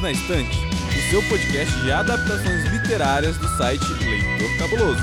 Perdidos na Estante, o seu podcast de adaptações literárias do site Leitor Cabuloso.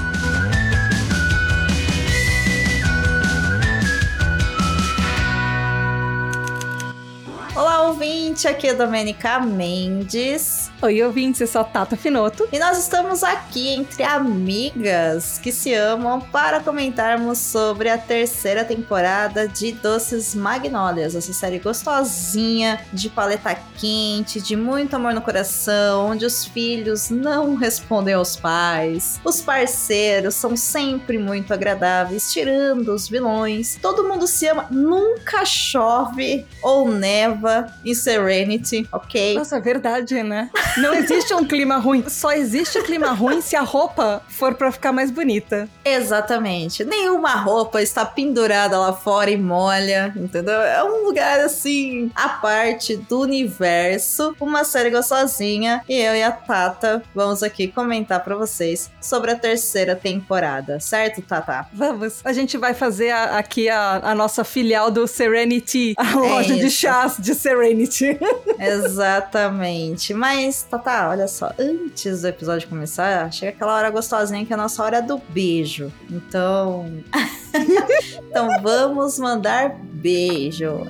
Olá, ouvinte! Aqui é Domenica Mendes. Oi, ouvinte, eu sou a Tata Finoto. E nós estamos aqui entre amigas que se amam para comentarmos sobre a terceira temporada de Doces Magnólias, essa série gostosinha, de paleta quente, de muito amor no coração, onde os filhos não respondem aos pais, os parceiros são sempre muito agradáveis, tirando os vilões. Todo mundo se ama, nunca chove ou neva em Serenity, ok? Nossa, é verdade, né? Não existe um clima ruim. Só existe clima ruim se a roupa for pra ficar mais bonita. Exatamente. Nenhuma roupa está pendurada lá fora e molha, entendeu? É um lugar assim, à parte do universo. Uma série gostosinha. E eu e a Tata vamos aqui comentar para vocês sobre a terceira temporada, certo, Tata? Vamos. A gente vai fazer a, aqui a, a, nossa filial do Serenity, a é loja isso. de chás de Serenity. Exatamente. Mas, Tata, olha só, antes do episódio começar, chega aquela hora gostosinha que é a nossa hora do beijo. Então. então vamos mandar beijo.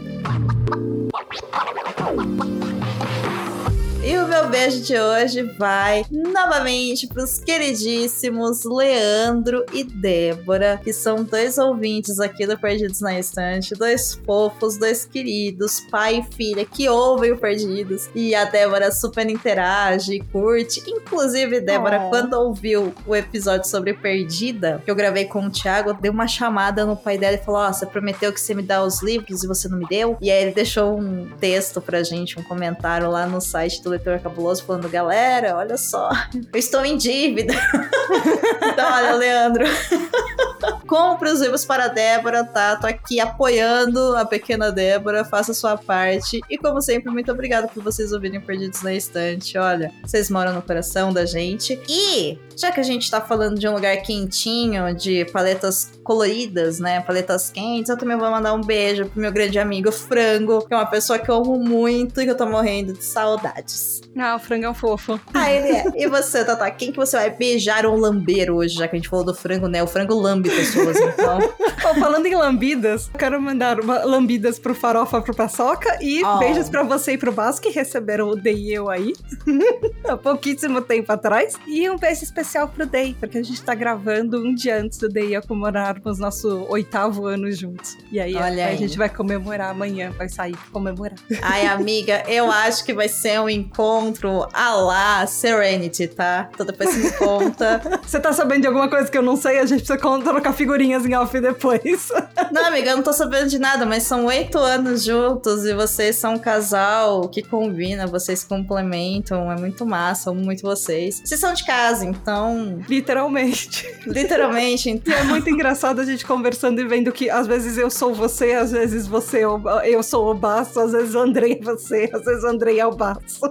E o meu beijo de hoje vai novamente para os queridíssimos Leandro e Débora, que são dois ouvintes aqui do Perdidos na Estante, dois fofos, dois queridos, pai e filha, que ouvem o Perdidos. E a Débora super interage, curte. Inclusive, Débora, oh. quando ouviu o episódio sobre Perdida, que eu gravei com o Thiago, deu uma chamada no pai dela e falou: Ó, oh, você prometeu que você me dá os livros e você não me deu? E aí ele deixou um texto pra gente, um comentário lá no site do Leitor Cabuloso falando, galera, olha só, eu estou em dívida. então, olha, Leandro. Compre os livros para a Débora, tá? Tô aqui apoiando a pequena Débora, faça sua parte. E como sempre, muito obrigada por vocês ouvirem Perdidos na Estante. Olha, vocês moram no coração da gente. E, já que a gente tá falando de um lugar quentinho, de paletas coloridas, né? Paletas quentes, eu também vou mandar um beijo pro meu grande amigo Frango, que é uma pessoa que eu amo muito e que eu tô morrendo de saudades. Ah, o Frango é um fofo. Ah, ele é. E você, Tata? Quem que você vai beijar ou lamber hoje, já que a gente falou do frango, né? O frango lambe pessoas, então. falando em lambidas, quero mandar lambidas pro Farofa, pro Paçoca e oh. beijos pra você e pro Basco, que receberam o Day eu aí, há pouquíssimo tempo atrás. E um beijo especial pro Day, porque a gente tá gravando um dia antes do Day comemorar comemorarmos nosso oitavo ano juntos. E aí, Olha a, aí. a gente vai comemorar amanhã, vai sair comemorar. Ai, amiga, eu acho que vai ser um encontro a lá Serenity, tá? Então depois você me conta. você tá sabendo de alguma coisa que eu não sei? A gente precisa trocar figurinhas em off depois. não, amiga, eu não tô sabendo de nada, mas são oito anos juntos e vocês são um casal que combina, vocês complementam, é muito massa, amo muito vocês. Vocês são de casa, então. Literalmente. Literalmente, então. E é muito engraçado engraçado a gente conversando e vendo que às vezes eu sou você, às vezes você é eu sou o Baço, às vezes o Andrei é você, às vezes o Andrei é o Baço.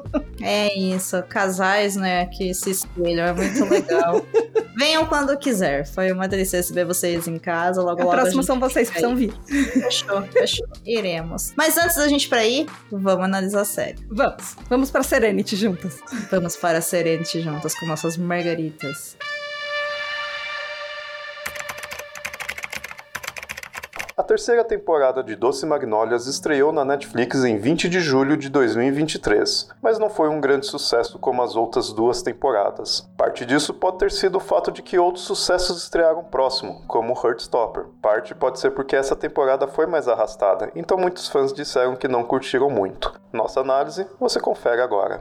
É isso, casais, né, que se espelham, é muito legal. Venham quando quiser, foi uma delícia receber vocês em casa, logo a logo. Próximo a são vocês que precisam vir. Fechou, fechou. Iremos. Mas antes da gente pra ir, vamos analisar a série. Vamos. Vamos pra Serenity juntas. Vamos para a Serenity juntas com nossas margaritas. A terceira temporada de Doce Magnólias estreou na Netflix em 20 de julho de 2023, mas não foi um grande sucesso como as outras duas temporadas. Parte disso pode ter sido o fato de que outros sucessos estrearam próximo, como Heartstopper. Parte pode ser porque essa temporada foi mais arrastada, então muitos fãs disseram que não curtiram muito. Nossa análise você confere agora.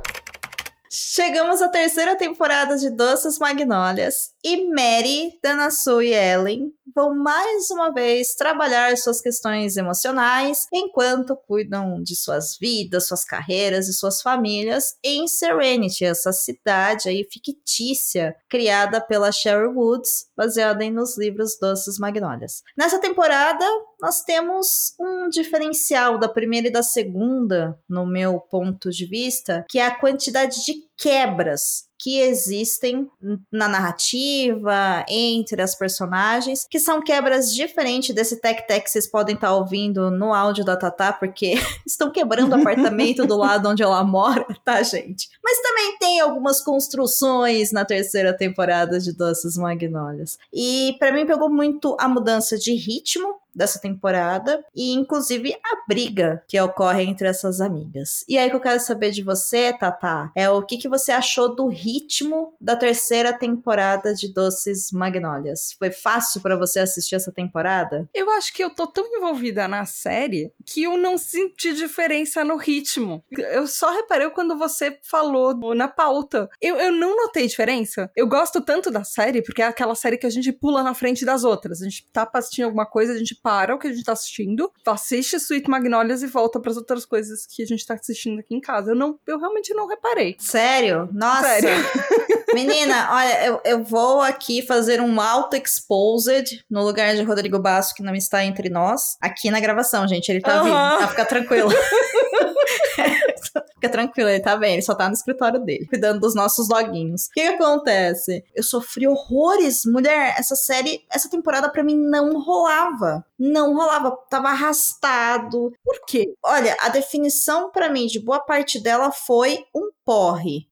Chegamos à terceira temporada de Doces Magnólias e Mary, Danasu e Ellen vão mais uma vez trabalhar suas questões emocionais enquanto cuidam de suas vidas, suas carreiras e suas famílias em Serenity, essa cidade aí fictícia criada pela Sherry Woods, baseada nos livros Doces Magnólias. Nessa temporada, nós temos um diferencial da primeira e da segunda, no meu ponto de vista, que é a quantidade de quebras que existem na narrativa, entre as personagens, que são quebras diferentes desse tec-tec que vocês podem estar tá ouvindo no áudio da Tatá, porque estão quebrando o apartamento do lado onde ela mora, tá, gente? Mas também tem algumas construções na terceira temporada de Doces Magnólias. E para mim pegou muito a mudança de ritmo, dessa temporada e inclusive a briga que ocorre entre essas amigas. E aí que eu quero saber de você, Tata, é o que, que você achou do ritmo da terceira temporada de Doces Magnólias? Foi fácil para você assistir essa temporada? Eu acho que eu tô tão envolvida na série que eu não senti diferença no ritmo. Eu só reparei quando você falou na pauta. Eu, eu não notei diferença. Eu gosto tanto da série porque é aquela série que a gente pula na frente das outras. A gente tá assistindo alguma coisa, a gente para o que a gente tá assistindo, assiste Sweet Magnolias e volta para as outras coisas que a gente tá assistindo aqui em casa. Eu não, eu realmente não reparei. Sério? Nossa. Sério. Menina, olha, eu, eu vou aqui fazer um auto-exposed no lugar de Rodrigo Basso, que não está entre nós, aqui na gravação, gente. Ele tá uhum. vivo, tá? Fica tranquilo. Fica tranquilo, ele tá bem, ele só tá no escritório dele, cuidando dos nossos loguinhos. O que, que acontece? Eu sofri horrores, mulher. Essa série, essa temporada para mim não rolava. Não rolava, tava arrastado. Por quê? Olha, a definição para mim de boa parte dela foi um porre.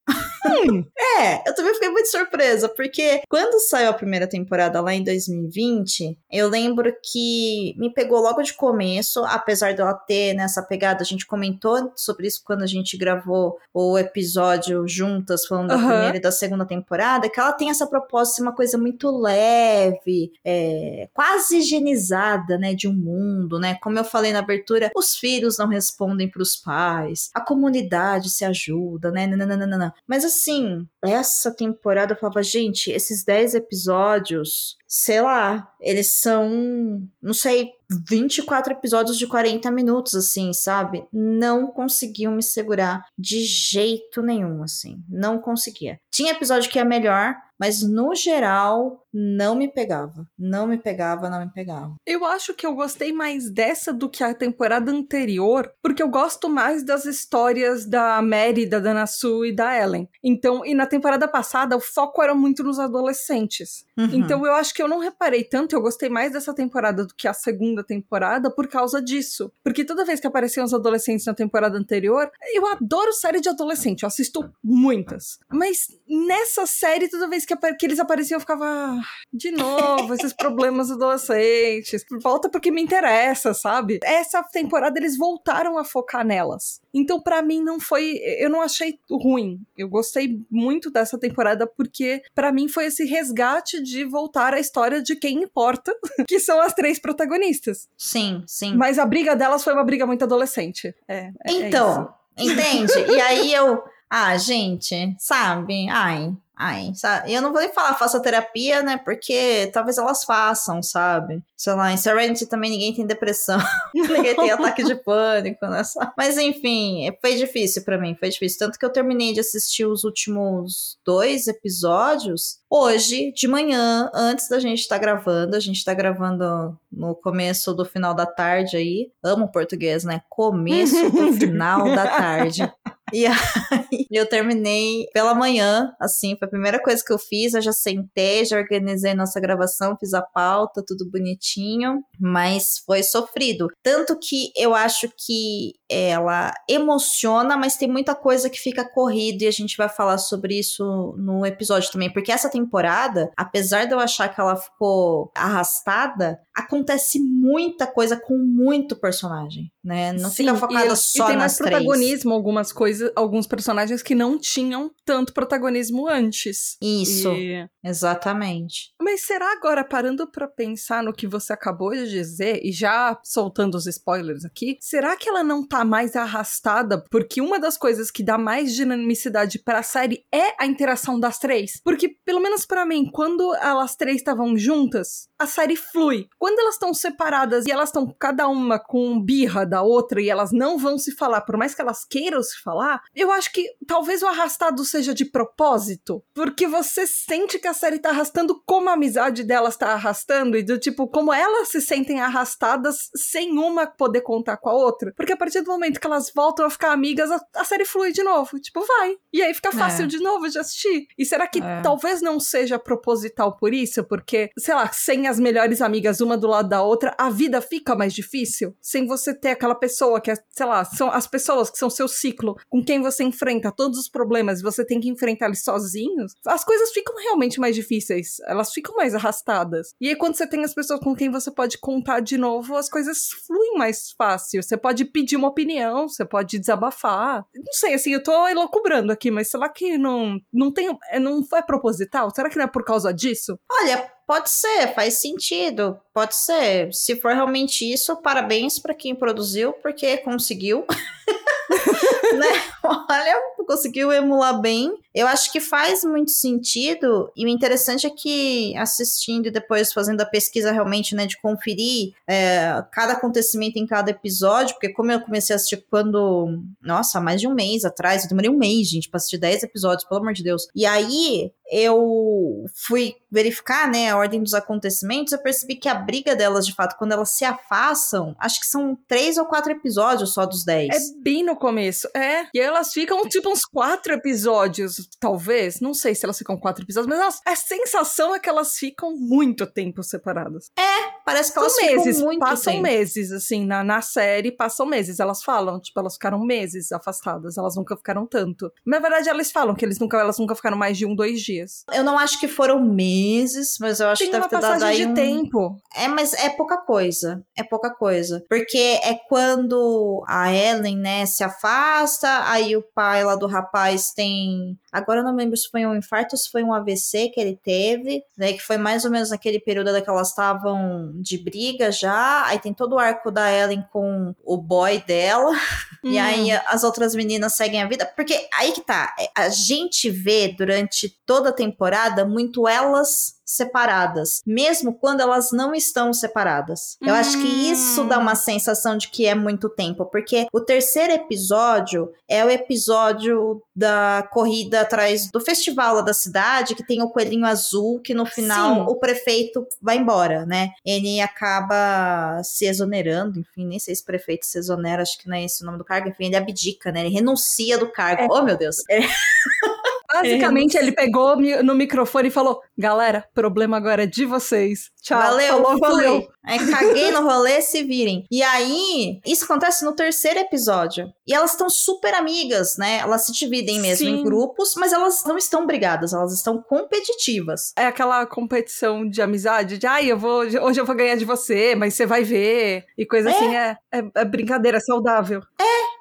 Hum, é, eu também fiquei muito surpresa, porque quando saiu a primeira temporada lá em 2020, eu lembro que me pegou logo de começo, apesar dela ter nessa pegada, a gente comentou sobre isso quando a gente gravou o episódio juntas, falando uhum. da primeira e da segunda temporada, que ela tem essa proposta de uma coisa muito leve, é, quase higienizada, né, de um mundo, né? Como eu falei na abertura, os filhos não respondem para os pais, a comunidade se ajuda, né? Nananana. Mas assim, essa temporada eu falava, gente, esses 10 episódios, sei lá, eles são, não sei, 24 episódios de 40 minutos, assim, sabe? Não conseguiam me segurar de jeito nenhum, assim. Não conseguia. Tinha episódio que é melhor, mas no geral não me pegava. Não me pegava, não me pegava. Eu acho que eu gostei mais dessa do que a temporada anterior, porque eu gosto mais das histórias da Mary, da Dana Sue e da Ellen. Então, e na temporada passada o foco era muito nos adolescentes. Uhum. Então eu acho que eu não reparei tanto, eu gostei mais dessa temporada do que a segunda temporada por causa disso. Porque toda vez que apareciam os adolescentes na temporada anterior, eu adoro série de adolescente, eu assisto muitas. Mas nessa série, toda vez que, que eles apareciam, eu ficava. Ah, de novo, esses problemas adolescentes. Volta porque me interessa, sabe? Essa temporada eles voltaram a focar nelas. Então, para mim, não foi. Eu não achei ruim. Eu gostei muito dessa temporada porque, para mim, foi esse resgate de voltar à história de quem importa, que são as três protagonistas. Sim, sim. Mas a briga delas foi uma briga muito adolescente. É, é, é então, é entende? e aí eu. Ah, gente, sabe? Ai, Ai, sabe? Eu não vou nem falar faça terapia, né? Porque talvez elas façam, sabe? Sei lá, em Serenity também ninguém tem depressão. ninguém tem ataque de pânico, né? Mas enfim, foi difícil para mim, foi difícil. Tanto que eu terminei de assistir os últimos dois episódios hoje, de manhã, antes da gente estar tá gravando. A gente tá gravando no começo do final da tarde aí. Amo português, né? Começo do final da tarde. E aí eu terminei pela manhã, assim, foi a primeira coisa que eu fiz. Eu já sentei, já organizei nossa gravação, fiz a pauta, tudo bonitinho, mas foi sofrido. Tanto que eu acho que ela emociona, mas tem muita coisa que fica corrida e a gente vai falar sobre isso no episódio também, porque essa temporada, apesar de eu achar que ela ficou arrastada, acontece muita coisa com muito personagem, né? Não Sim, fica focada e, só e tem nas mais protagonismo algumas coisas, alguns personagens que não tinham tanto protagonismo antes. Isso. E... Exatamente. Mas será agora parando para pensar no que você acabou de dizer e já soltando os spoilers aqui, será que ela não tá mais arrastada porque uma das coisas que dá mais dinamicidade para a série é a interação das três? Porque pelo menos para mim, quando elas três estavam juntas, a série flui. Quando elas estão separadas e elas estão cada uma com birra da outra e elas não vão se falar, por mais que elas queiram se falar, eu acho que talvez o arrastado seja de propósito, porque você sente que a série tá arrastando como amizade delas tá arrastando e do tipo, como elas se sentem arrastadas sem uma poder contar com a outra. Porque a partir do momento que elas voltam a ficar amigas, a, a série flui de novo. Tipo, vai. E aí fica fácil É. de novo de assistir. E será que É. talvez não seja proposital por isso? Porque, sei lá, sem as melhores amigas uma do lado da outra, a vida fica mais difícil. Sem você ter aquela pessoa que é, sei lá, são as pessoas que são seu ciclo, com quem você enfrenta todos os problemas você tem que enfrentar eles sozinhos, as coisas ficam realmente mais difíceis. Elas ficam mais arrastadas. E aí, quando você tem as pessoas com quem você pode contar de novo, as coisas fluem mais fácil. Você pode pedir uma opinião, você pode desabafar. Não sei, assim, eu tô elocubrando aqui, mas será que não, não tem. é, Não foi proposital? Será que não é por causa disso? Olha, pode ser, faz sentido. Pode ser. Se for realmente isso, parabéns pra quem produziu, porque conseguiu. né? Olha, conseguiu emular bem. Eu acho que faz muito sentido. E o interessante é que assistindo e depois fazendo a pesquisa realmente, né, de conferir é, cada acontecimento em cada episódio, porque como eu comecei a assistir quando, nossa, mais de um mês atrás, eu demorei um mês, gente, pra assistir 10 episódios, pelo amor de Deus. E aí eu fui verificar, né, a ordem dos acontecimentos, eu percebi que a briga delas, de fato, quando elas se afastam, acho que são três ou quatro episódios só dos 10. É bem no começo, é. E elas ficam, tipo, uns quatro episódios, talvez. Não sei se elas ficam quatro episódios, mas elas- a sensação é que elas ficam muito tempo separadas. Parece que elas meses, muito passam tempo. meses, assim, na, na série, passam meses. Elas falam, tipo, elas ficaram meses afastadas, elas nunca ficaram tanto. Na verdade, elas falam que eles nunca, elas nunca ficaram mais de um, dois dias. Eu não acho que foram meses, mas eu acho Tem que deve uma ter dado passagem aí de um... tempo. É, mas é pouca coisa. É pouca coisa. Porque é quando a Ellen, né, se afasta, aí o pai lá do rapaz tem. Agora eu não lembro se foi um infarto ou se foi um AVC que ele teve, né? Que foi mais ou menos naquele período que elas estavam de briga já. Aí tem todo o arco da Ellen com o boy dela. E Hum. aí as outras meninas seguem a vida. Porque aí que tá. é, A gente vê durante toda a temporada muito elas separadas, mesmo quando elas não estão separadas. Eu acho que isso dá uma sensação de que é muito tempo, porque o terceiro episódio é o episódio da corrida atrás do festival lá da cidade, que tem o coelhinho azul, que no final Sim. o prefeito vai embora, né? Ele acaba se exonerando, enfim, nem sei se prefeito se exonera, acho que não é esse o nome do cargo, enfim, ele abdica, né? Ele renuncia do cargo. É. Oh, meu Deus. É, Basicamente, ele pegou no microfone e falou: Galera, problema agora é de vocês. Tchau. valeu, Falou, fui. valeu. Aí caguei no rolê, se virem. E aí, isso acontece no terceiro episódio. E elas estão super amigas, né? Elas se dividem mesmo Sim. em grupos, mas elas não estão brigadas, elas estão competitivas. É aquela competição de amizade, de ai, eu vou, hoje eu vou ganhar de você, mas você vai ver. E coisa É. assim, é, é, é brincadeira, é saudável.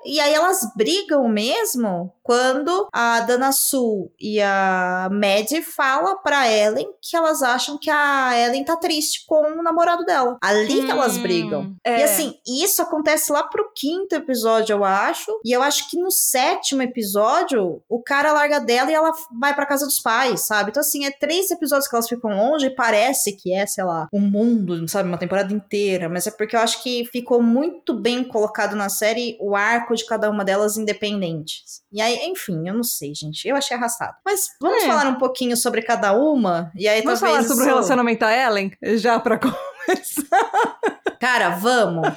E aí elas brigam mesmo quando a Dana Sul e a Mad fala pra Ellen que elas acham que a Ellen tá triste com o namorado dela. Ali que elas Hum, brigam. é. E assim, isso acontece lá pro quinto episódio, eu acho. E eu acho que no sétimo episódio, o cara larga dela e ela vai pra casa dos pais, sabe? Então, assim, é três episódios que elas ficam longe e parece que é, sei lá, um mundo, sabe? Uma temporada inteira. Mas é porque eu acho que ficou muito bem colocado na série o arco de cada uma delas independentes. E aí, enfim, eu não sei, gente. Eu achei arrastado. Mas vamos É. falar um pouquinho sobre cada uma. E aí, Vamos talvez. falar sobre o relacionamento da Ellen? Já pra Cara, vamos.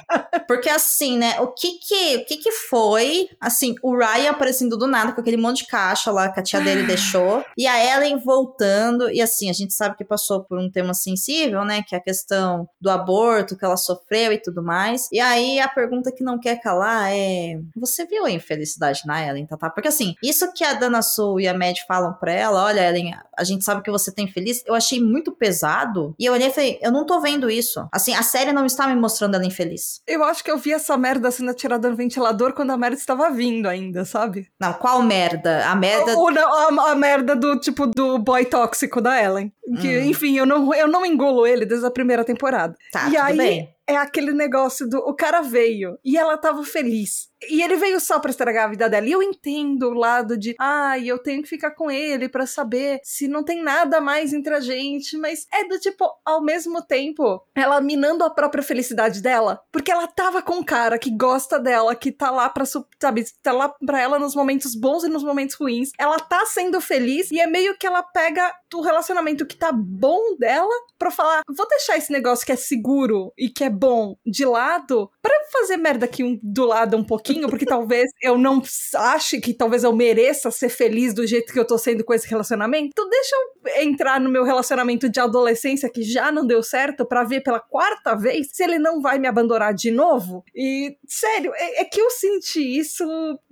Porque assim, né? O que que, o que que foi? Assim, o Ryan aparecendo do nada com aquele monte de caixa lá que a tia dele deixou. E a Ellen voltando. E assim, a gente sabe que passou por um tema sensível, né? Que é a questão do aborto que ela sofreu e tudo mais. E aí a pergunta que não quer calar é: Você viu a infelicidade na Ellen, Tatá? Porque assim, isso que a Dana Sul e a Mad falam pra ela: Olha, Ellen, a gente sabe que você tem feliz. Eu achei muito pesado. E eu olhei e falei: Eu não tô vendo isso. Assim, a série não está me mostrando ela infeliz. Eu acho que eu vi essa merda sendo tirada no ventilador quando a merda estava vindo ainda, sabe? Não, qual merda? A merda. Ou não, a, a merda do tipo do boy tóxico da Ellen. Que, Hum. enfim, eu não, eu não engulo ele desde a primeira temporada. Tá, e aí, bem. é aquele negócio do. O cara veio e ela tava feliz. E ele veio só pra estragar a vida dela. E eu entendo o lado de. Ai, eu tenho que ficar com ele pra saber se não tem nada mais entre a gente. Mas é do tipo, ao mesmo tempo, ela minando a própria felicidade dela. Porque ela tava com um cara que gosta dela, que tá lá pra, sabe, tá lá pra ela nos momentos bons e nos momentos ruins. Ela tá sendo feliz e é meio que ela pega o relacionamento que que tá bom dela pra falar, vou deixar esse negócio que é seguro e que é bom de lado pra fazer merda aqui do lado um pouquinho, porque talvez eu não ache que talvez eu mereça ser feliz do jeito que eu tô sendo com esse relacionamento. Então deixa eu entrar no meu relacionamento de adolescência que já não deu certo para ver pela quarta vez se ele não vai me abandonar de novo. E, sério, é, é que eu senti isso,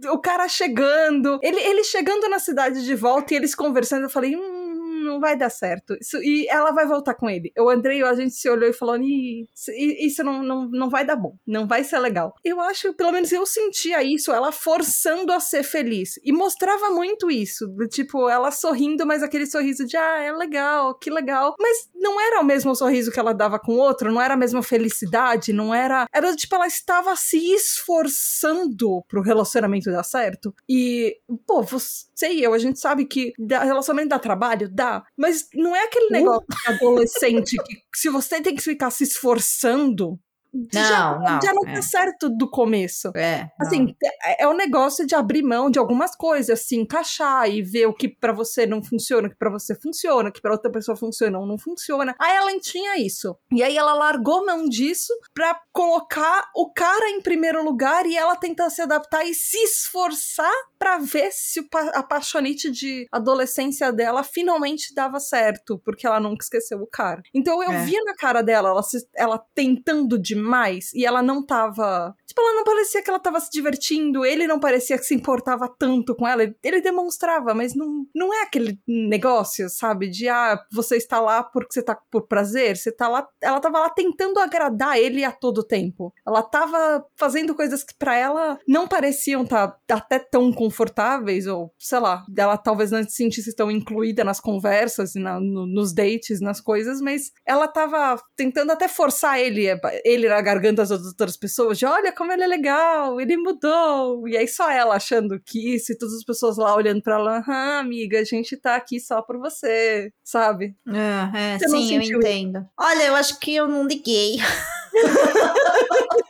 o cara chegando, ele, ele chegando na cidade de volta e eles conversando, eu falei, hum, não vai dar certo. Isso, e ela vai voltar com ele. Eu, Andrei, a gente se olhou e falou: isso não, não, não vai dar bom, não vai ser legal. Eu acho, pelo menos eu sentia isso, ela forçando a ser feliz. E mostrava muito isso. Do tipo, ela sorrindo, mas aquele sorriso de, ah, é legal, que legal. Mas não era o mesmo sorriso que ela dava com o outro, não era a mesma felicidade, não era. Era tipo, ela estava se esforçando pro relacionamento dar certo. E, pô, você e eu, a gente sabe que relacionamento dá trabalho, dá mas não é aquele negócio uh. adolescente que se você tem que ficar se esforçando não, já, não, já não é. tá certo do começo. É. Assim, é, é o negócio de abrir mão de algumas coisas, se encaixar e ver o que para você não funciona, o que para você funciona, o que para outra pessoa funciona ou não funciona. A Ellen tinha isso. E aí ela largou mão disso pra colocar o cara em primeiro lugar e ela tentar se adaptar e se esforçar para ver se a paixonite de adolescência dela finalmente dava certo, porque ela nunca esqueceu o cara. Então eu É. via na cara dela, ela, se- ela tentando demais, e ela não tava. Tipo, ela não parecia que ela tava se divertindo, ele não parecia que se importava tanto com ela. Ele, demonstrava, mas não, não é aquele negócio, sabe? De ah, você está lá porque você tá por prazer, você tá lá. Ela tava lá tentando agradar ele a todo tempo. Ela tava fazendo coisas que pra ela não pareciam tá até tão confortáveis, ou sei lá, ela talvez não se sentisse tão incluída nas conversas na- no- nos dates, nas coisas, mas ela tava tentando até forçar ele, ele na garganta das outras pessoas, de olha como ele é legal, ele mudou. E aí só ela achando que isso, e todas as pessoas lá olhando pra ela, ah, amiga, a gente tá aqui só por você, sabe? É, é, não sim, eu entendo. Olha, eu acho que eu não liguei.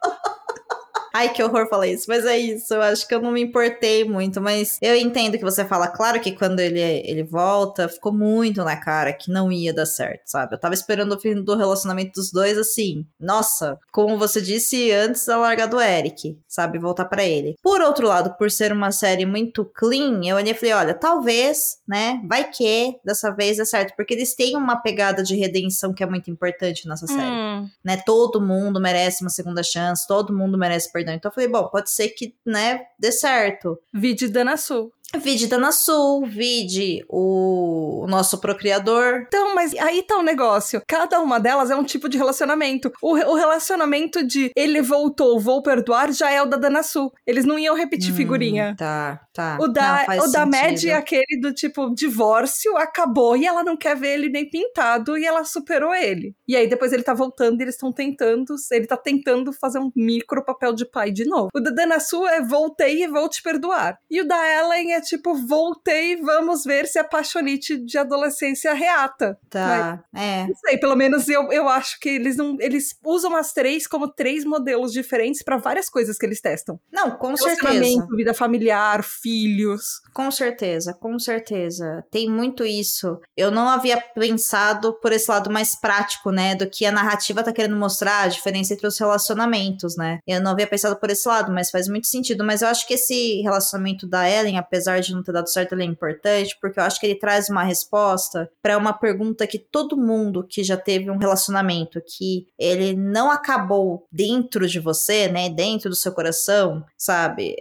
Ai, que horror falar isso. Mas é isso, eu acho que eu não me importei muito. Mas eu entendo que você fala. Claro que quando ele, ele volta, ficou muito na cara que não ia dar certo, sabe? Eu tava esperando o fim do relacionamento dos dois, assim. Nossa, como você disse antes da largar do Eric, sabe? Voltar pra ele. Por outro lado, por ser uma série muito clean, eu olhei e falei: olha, talvez, né? Vai que dessa vez dê certo. Porque eles têm uma pegada de redenção que é muito importante nessa série Hum, né? Todo mundo merece uma segunda chance, todo mundo merece perdão. Então eu falei, bom, pode ser que, né, dê certo. Vide Dana Sul. Vide Dana Sul, vide o, nosso procriador. Então, mas aí tá o negócio. Cada uma delas é um tipo de relacionamento. O, re- o relacionamento de ele voltou, vou perdoar, já é o da Dana Sul. Eles não iam repetir Hum, figurinha. Tá, tá. O da, Não, o da Mad é aquele do tipo, divórcio, acabou, e ela não quer ver ele nem pintado, e ela superou ele. E aí depois ele tá voltando e eles estão tentando, ele tá tentando fazer um micro papel de pai de novo. O da Dana Sul é voltei e vou te perdoar. E o da Ellen é tipo, voltei, vamos ver se a paixonite de adolescência reata. Tá, é. Não sei, pelo menos eu, eu acho que eles não. Eles usam as três como três modelos diferentes pra várias coisas que eles testam. Não, com certeza. Vida familiar, filhos. Com certeza, com certeza. Tem muito isso. Eu não havia pensado por esse lado mais prático, né? Do que a narrativa tá querendo mostrar, a diferença entre os relacionamentos, né? Eu não havia pensado por esse lado, mas faz muito sentido. Mas eu acho que esse relacionamento da Ellen, apesar de não ter dado certo, ele é importante, porque eu acho que ele traz uma resposta para uma pergunta que todo mundo que já teve um relacionamento que ele não acabou dentro de você, né? Dentro do seu coração, sabe?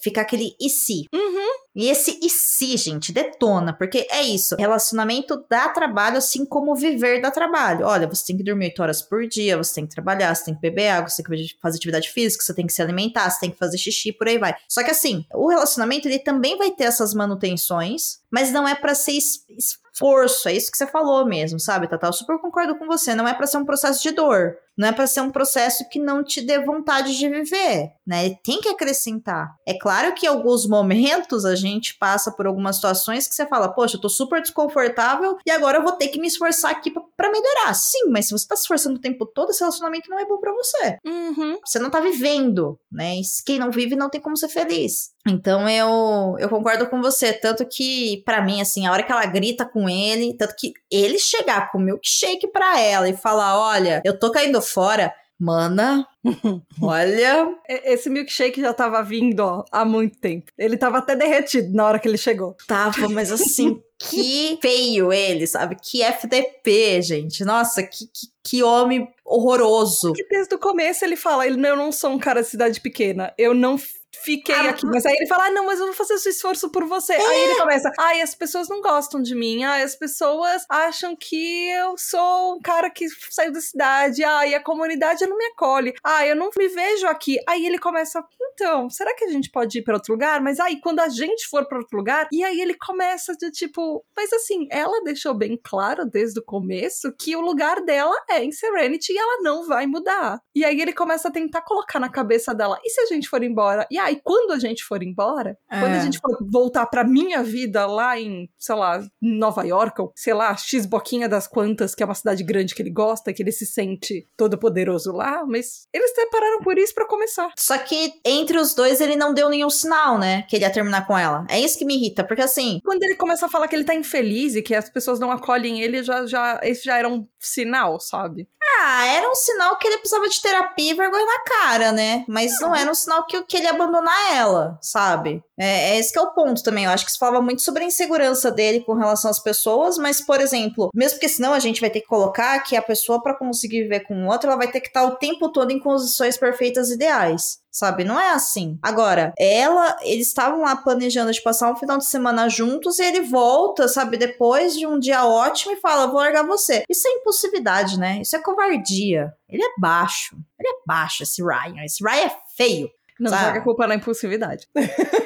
Fica aquele e se? E esse e se, gente, detona, porque é isso. Relacionamento dá trabalho, assim como viver dá trabalho. Olha, você tem que dormir 8 horas por dia, você tem que trabalhar, você tem que beber água, você tem que fazer atividade física, você tem que se alimentar, você tem que fazer xixi, por aí vai. Só que assim, o relacionamento ele também vai ter essas manutenções, mas não é pra ser es- esforço, é isso que você falou mesmo, sabe, Tata? Eu super concordo com você, não é pra ser um processo de dor. Não é pra ser um processo que não te dê vontade de viver, né? Ele tem que acrescentar. É claro que em alguns momentos a gente passa por algumas situações que você fala, poxa, eu tô super desconfortável e agora eu vou ter que me esforçar aqui pra melhorar. Sim, mas se você tá se esforçando o tempo todo, esse relacionamento não é bom pra você. Uhum. Você não tá vivendo, né? E quem não vive não tem como ser feliz. Então eu, eu concordo com você. Tanto que, para mim, assim, a hora que ela grita com ele, tanto que ele chegar com o milkshake pra ela e falar: Olha, eu tô caindo fora. Mana, olha. Esse milkshake já tava vindo ó, há muito tempo. Ele tava até derretido na hora que ele chegou. Tava, mas assim, que feio ele, sabe? Que FDP, gente. Nossa, que, que, que homem horroroso. Que desde o começo ele fala: Eu não sou um cara de cidade pequena. Eu não fiquei ah, aqui. Mas aí ele fala, ah, não, mas eu vou fazer esse esforço por você. É. Aí ele começa, ai, as pessoas não gostam de mim, ai, as pessoas acham que eu sou um cara que saiu da cidade, ai, a comunidade não me acolhe, ai, eu não me vejo aqui. Aí ele começa, então, será que a gente pode ir para outro lugar? Mas aí, quando a gente for para outro lugar, e aí ele começa de tipo, mas assim, ela deixou bem claro desde o começo que o lugar dela é em Serenity e ela não vai mudar. E aí ele começa a tentar colocar na cabeça dela, e se a gente for embora? E aí, quando a gente for embora, é. quando a gente for voltar pra minha vida lá em, sei lá, Nova York, ou sei lá, X Boquinha das Quantas, que é uma cidade grande que ele gosta, que ele se sente todo poderoso lá, mas eles separaram por isso para começar. Só que entre os dois ele não deu nenhum sinal, né? Que ele ia terminar com ela. É isso que me irrita, porque assim. Quando ele começa a falar que ele tá infeliz e que as pessoas não acolhem ele, já, já, esse já era um sinal, sabe? Ah, era um sinal que ele precisava de terapia e vergonha na cara, né? Mas não era um sinal que, que ele ia abandonar ela, sabe? É, é esse que é o ponto também. Eu acho que isso falava muito sobre a insegurança dele com relação às pessoas, mas, por exemplo, mesmo porque senão a gente vai ter que colocar que a pessoa, para conseguir viver com o outro, ela vai ter que estar o tempo todo em condições perfeitas ideais sabe? Não é assim. Agora, ela, eles estavam lá planejando de passar um final de semana juntos e ele volta, sabe, depois de um dia ótimo e fala: "Vou largar você". Isso é impulsividade, né? Isso é covardia. Ele é baixo. Ele é baixo esse Ryan. Esse Ryan é feio. Não sabe? joga a culpa na impulsividade.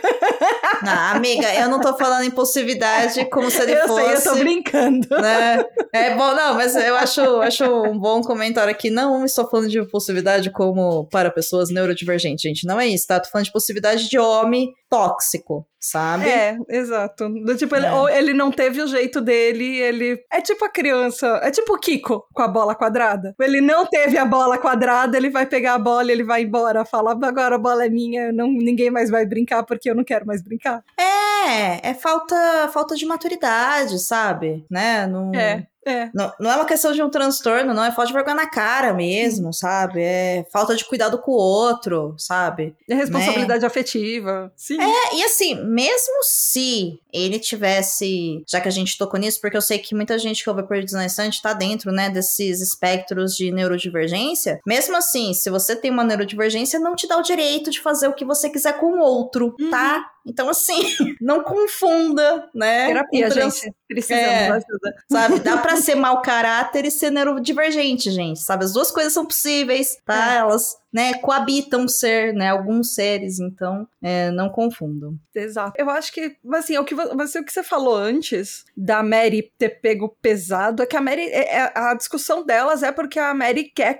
Não, amiga, eu não tô falando impulsividade como se ele eu fosse. Eu sei, eu tô brincando. Né? É bom, não, mas eu acho, acho um bom comentário aqui. Não estou falando de impulsividade como para pessoas neurodivergentes, gente. Não é isso, tá? Tô falando de impulsividade de homem tóxico, sabe? É, exato. Do, tipo, ele, é. ou ele não teve o jeito dele, ele. É tipo a criança, é tipo o Kiko com a bola quadrada. Ele não teve a bola quadrada, ele vai pegar a bola e ele vai embora. Fala, agora a bola é minha, não, ninguém mais vai brincar porque eu não quero mais brincar. É, é falta, falta de maturidade, sabe? Né? Não... É. É. Não, não é uma questão de um transtorno, não é falta de vergonha na cara mesmo, sabe? É falta de cuidado com o outro, sabe? É responsabilidade né? afetiva. Sim. É, e assim, mesmo se ele tivesse. Já que a gente tocou nisso, porque eu sei que muita gente que ouve Perdidos na Estante tá dentro, né, desses espectros de neurodivergência. Mesmo assim, se você tem uma neurodivergência, não te dá o direito de fazer o que você quiser com o outro, uhum. tá? Então, assim, não confunda, né? Terapia, trans... gente. Precisamos é, ajuda. Sabe? Dá pra ser mau caráter e ser neurodivergente, gente. Sabe? As duas coisas são possíveis, tá? É. Elas né, coabitam ser, né, alguns seres, então é, não confundam. Exato. Eu acho que, assim, o que, você, o que você falou antes da Mary ter pego pesado é que a Mary, é, é, a discussão delas é porque a Mary quer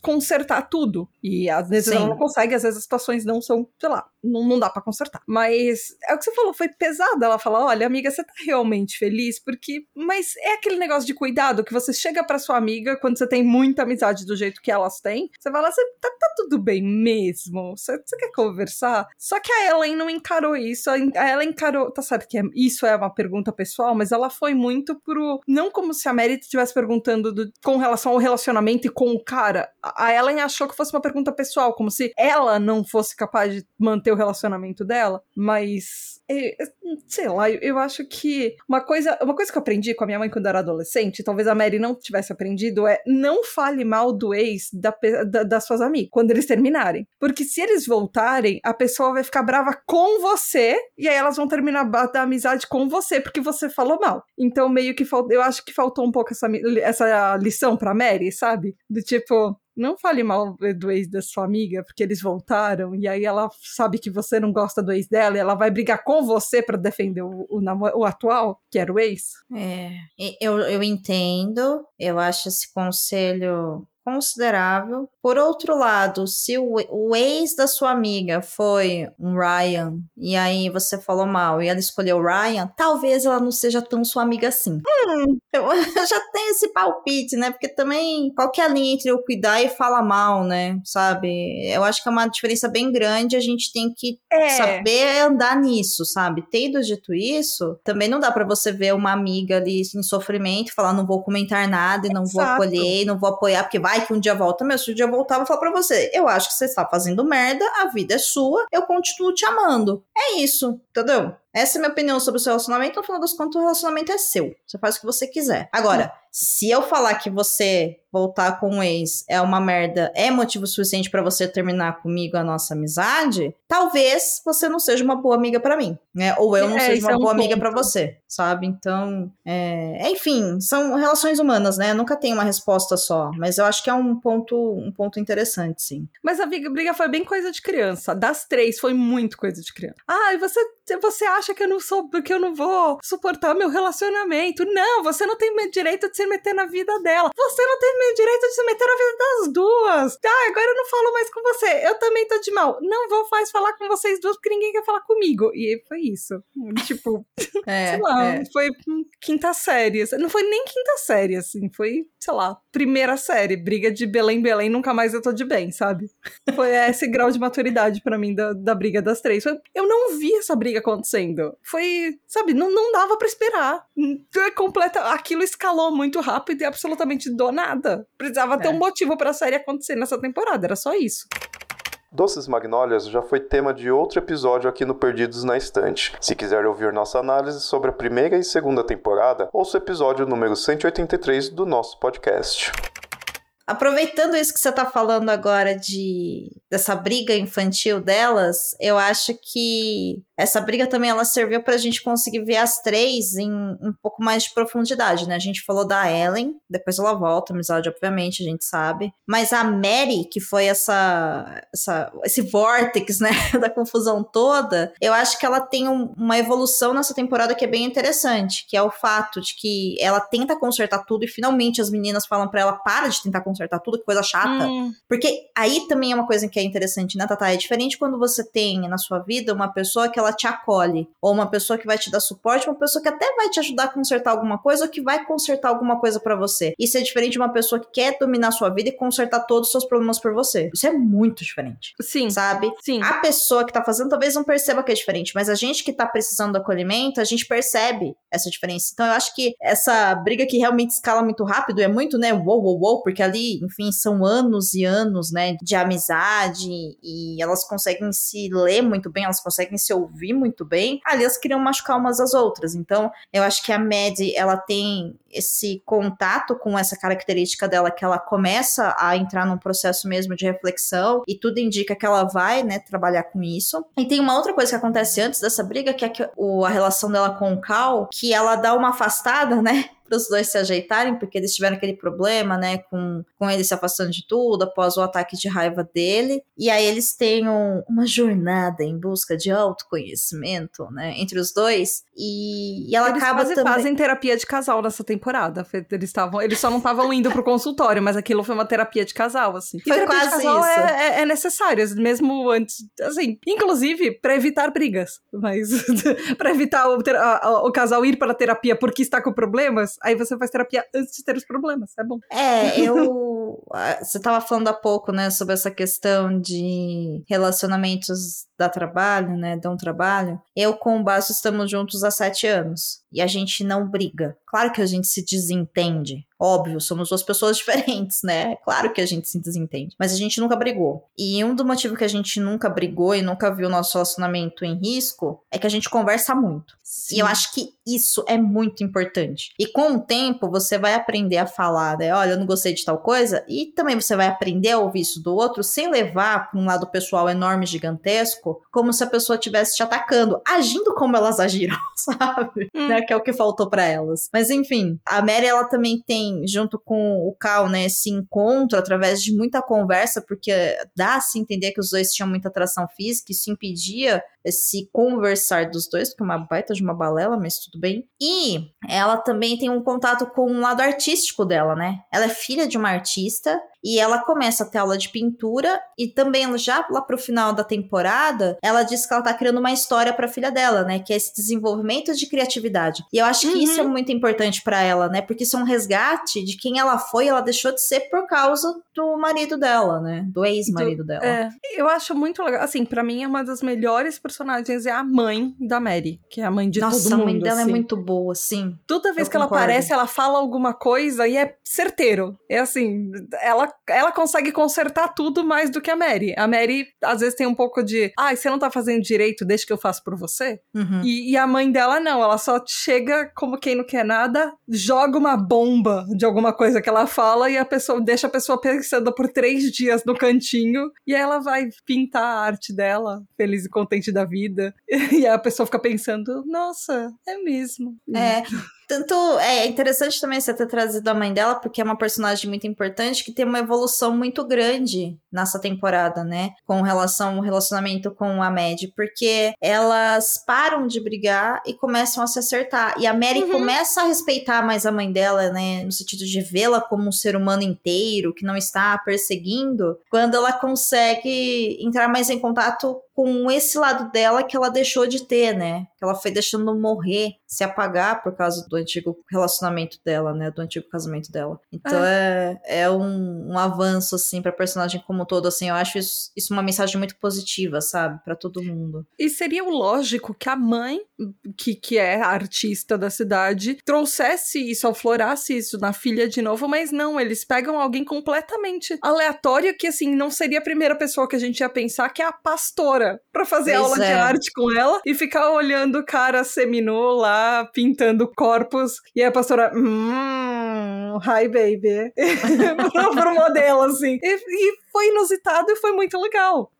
consertar tudo. E às vezes Sim. ela não consegue, às vezes as situações não são, sei lá, não, não dá para consertar. Mas é o que você falou, foi pesado. Ela fala: olha, amiga, você tá realmente feliz? Porque. Mas é aquele negócio de cuidado que você chega para sua amiga quando você tem muita amizade do jeito que elas têm. Você fala, você tá, tá tudo bem mesmo? Você, quer conversar? Só que a Ellen não encarou isso. A Ellen encarou. Tá certo que é, isso é uma pergunta pessoal, mas ela foi muito pro. Não como se a Merit estivesse perguntando do, com relação ao relacionamento e com o cara. A Ellen achou que fosse uma pergunta pessoal, como se ela não fosse capaz de manter o relacionamento dela, mas sei lá, eu acho que uma coisa, uma coisa que eu aprendi com a minha mãe quando era adolescente, talvez a Mary não tivesse aprendido, é não fale mal do ex da, da, das suas amigas quando eles terminarem. Porque se eles voltarem, a pessoa vai ficar brava com você e aí elas vão terminar a amizade com você porque você falou mal. Então, meio que eu acho que faltou um pouco essa, essa lição pra Mary, sabe? Do tipo, não fale mal do ex da sua amiga, porque eles voltaram, e aí ela sabe que você não gosta do ex dela, e ela vai brigar com você para defender o, o, o, atual, que era o ex. É, eu, eu entendo, eu acho esse conselho considerável. Por outro lado, se o, o ex da sua amiga foi um Ryan e aí você falou mal e ela escolheu o Ryan, talvez ela não seja tão sua amiga assim. Hum, eu, eu já tenho esse palpite, né? Porque também qualquer linha entre eu cuidar e falar mal, né? Sabe? Eu acho que é uma diferença bem grande. A gente tem que É. saber andar nisso, sabe? Tendo dito isso, também não dá pra você ver uma amiga ali em sofrimento e falar não vou comentar nada e não vou Exato. acolher, e não vou apoiar, porque vai que um dia volta. Meu, se um dia voltar, eu vou falar pra você. Eu acho que você está fazendo merda, a vida é sua, eu continuo te amando. É isso, entendeu? Essa é a minha opinião sobre o seu relacionamento. No final das contas, o relacionamento é seu. Você faz o que você quiser. Agora, se eu falar que você voltar com um ex é uma merda, é motivo suficiente pra você terminar comigo a nossa amizade, talvez você não seja uma boa amiga pra mim, né? Ou eu não É, seja uma é um boa amiga ponto. pra você, sabe? Então, é... enfim, são relações humanas, né? Nunca tem uma resposta só, mas eu acho que é um ponto, um ponto interessante, sim. Mas a briga foi bem coisa de criança. Das três, foi muito coisa de criança. Ah, e você, você acha que eu não sou, que eu não vou suportar meu relacionamento? Não, você não tem direito de se meter na vida dela. Você não tem direito de se meter na vida das duas. Ah, agora eu não falo mais com você. Eu também tô de mal. Não vou mais falar com vocês duas porque ninguém quer falar comigo. E foi isso. Tipo, É, sei lá, é. foi quinta série. Não foi nem quinta série, assim. Foi, sei lá, primeira série. Briga de Belém, Belém, nunca mais eu tô de bem, sabe? Foi esse grau de maturidade pra mim da, da briga das três. Eu não vi essa briga acontecendo. Foi, sabe, não, não dava pra esperar. Hum, É completa, aquilo escalou muito rápido e absolutamente do nada. Precisava ter É. um motivo pra série acontecer nessa temporada, era só isso. Doces Magnólias já foi tema de outro episódio aqui no Perdidos na Estante. Se quiser ouvir nossa análise sobre a primeira e segunda temporada, ouça o episódio número 183 do nosso podcast. Aproveitando isso que você tá falando agora de dessa briga infantil delas, eu acho que essa briga também ela serviu pra gente conseguir ver as três em um pouco mais de profundidade, né? A gente falou da Ellen, depois ela volta, amizade, obviamente, a gente sabe. Mas a Mary, que foi essa, essa esse vórtex, né, da confusão toda, eu acho que ela tem um- uma evolução nessa temporada que é bem interessante, que é o fato de que ela tenta consertar tudo e finalmente as meninas falam pra ela para de tentar consertar tudo, que coisa chata. Hum, Porque aí também é uma coisa que é interessante, né, Tata? É diferente quando você tem na sua vida uma pessoa que ela te acolhe, ou uma pessoa que vai te dar suporte, uma pessoa que até vai te ajudar a consertar alguma coisa, ou que vai consertar alguma coisa pra você. Isso é diferente de uma pessoa que quer dominar a sua vida e consertar todos os seus problemas por você. Isso é muito diferente, sim, sabe? sim. A pessoa que tá fazendo talvez não perceba que é diferente, mas a gente que tá precisando do acolhimento, a gente percebe essa diferença. Então eu acho que essa briga que realmente escala muito rápido é muito, né, uou, uou, uou, porque ali, enfim, são anos e anos, né, de amizade e elas conseguem se ler muito bem, elas conseguem se ouvir muito bem. Ali elas queriam machucar umas às outras. Então eu acho que a Maddie, ela tem esse contato com essa característica dela que ela começa a entrar num processo mesmo de reflexão e tudo indica que ela vai, né, trabalhar com isso. E tem uma outra coisa que acontece antes dessa briga, que é a relação dela com o Cal, que ela dá uma afastada, né, para os dois se ajeitarem, porque eles tiveram aquele problema, né, com, com ele se afastando de tudo após o ataque de raiva dele. E aí eles têm um- uma jornada em busca de autoconhecimento, né, entre os dois. E, e ela eles acaba quase também. fazem terapia de casal nessa temporada. Eles estavam, eles só não estavam indo pro consultório, mas aquilo foi uma terapia de casal, assim. E Foi terapia de quase casal isso. É, é, é necessário, mesmo antes, assim, inclusive pra evitar brigas, mas pra evitar o, a- a- o casal ir para a terapia porque está com problemas, aí você faz terapia antes de ter os problemas, é bom. É, eu. ah, Você tava falando há pouco, né, sobre essa questão de relacionamentos da trabalho, né, dão trabalho. Eu com o Basso estamos juntos há sete anos e a gente não briga. Claro que a gente se desentende. Óbvio, somos duas pessoas diferentes, né? Claro que a gente se desentende. Mas a gente nunca brigou. E um do motivo que a gente nunca brigou e nunca viu o nosso relacionamento em risco é que a gente conversa muito. E eu acho que isso é muito importante. E com o tempo, você vai aprender a falar, né? Olha, eu não gostei de tal coisa. E também você vai aprender a ouvir isso do outro sem levar para um lado pessoal enorme, gigantesco, como se a pessoa estivesse te atacando, agindo como elas agiram, sabe? Hum. Né? Que é o que faltou para elas. Mas enfim, a Mary, ela também tem, junto com o Cal, né, esse encontro através de muita conversa, porque dá-se entender que os dois tinham muita atração física, isso impedia esse conversar dos dois, porque é uma baita de uma balela, mas tudo bem. E ela também tem um contato com o lado artístico dela, né? Ela é filha de uma artista E ela começa a ter aula de pintura e também já lá pro final da temporada, ela diz que ela tá criando uma história pra filha dela, né? Que é esse desenvolvimento de criatividade. E eu acho que uhum. isso é uhum. muito importante para ela, né? Porque isso é um resgate de quem ela foi, ela deixou de ser por causa do marido dela, né? Do ex-marido dela. É, eu acho muito legal. Assim, para mim é uma das melhores personagens é a mãe da Mary, que é a mãe de Nossa, todo mundo. Nossa, a mãe dela é assim. é muito boa, sim. Toda vez eu que concordo. ela aparece, ela fala alguma coisa e é certeiro. É assim, ela, ela consegue consertar tudo mais do que a Mary. A Mary, às vezes, tem um pouco de, ah, você não tá fazendo direito, deixa que eu faço por você. Uhum. E, e a mãe dela, não, ela só chega como quem não quer nada, joga uma bomba de alguma coisa que ela fala e a pessoa deixa a pessoa pensando por três dias no cantinho e aí ela vai pintar a arte dela, feliz e contente da vida. E a pessoa fica pensando, nossa, é mesmo. É. Tanto é interessante também você ter trazido a mãe dela, porque é uma personagem muito importante que tem uma evolução muito grande nessa temporada, né? Com relação ao relacionamento com a Mad, porque elas param de brigar e começam a se acertar. E a Mary uhum. começa a respeitar mais a mãe dela, né? No sentido de vê-la como um ser humano inteiro, que não está perseguindo, quando ela consegue entrar mais em contato com esse lado dela que ela deixou de ter, né? Que ela foi deixando morrer, se apagar por causa do antigo relacionamento dela, né? Do antigo casamento dela. Então é, é, é um, um, avanço, assim, pra personagem como um todo, assim. Eu acho isso, isso uma mensagem muito positiva, sabe? para todo mundo. E seria o lógico que a mãe, que, que é a artista da cidade, trouxesse isso, aflorasse isso na filha de novo, mas não, eles pegam alguém completamente aleatório que, assim, não seria a primeira pessoa que a gente ia pensar, que é a pastora para fazer pois aula é. de arte com ela e ficar olhando o cara seminô lá pintando corpos e a pastora, hum, hi baby, pro, pro modelo assim. E, e foi inusitado e foi muito legal.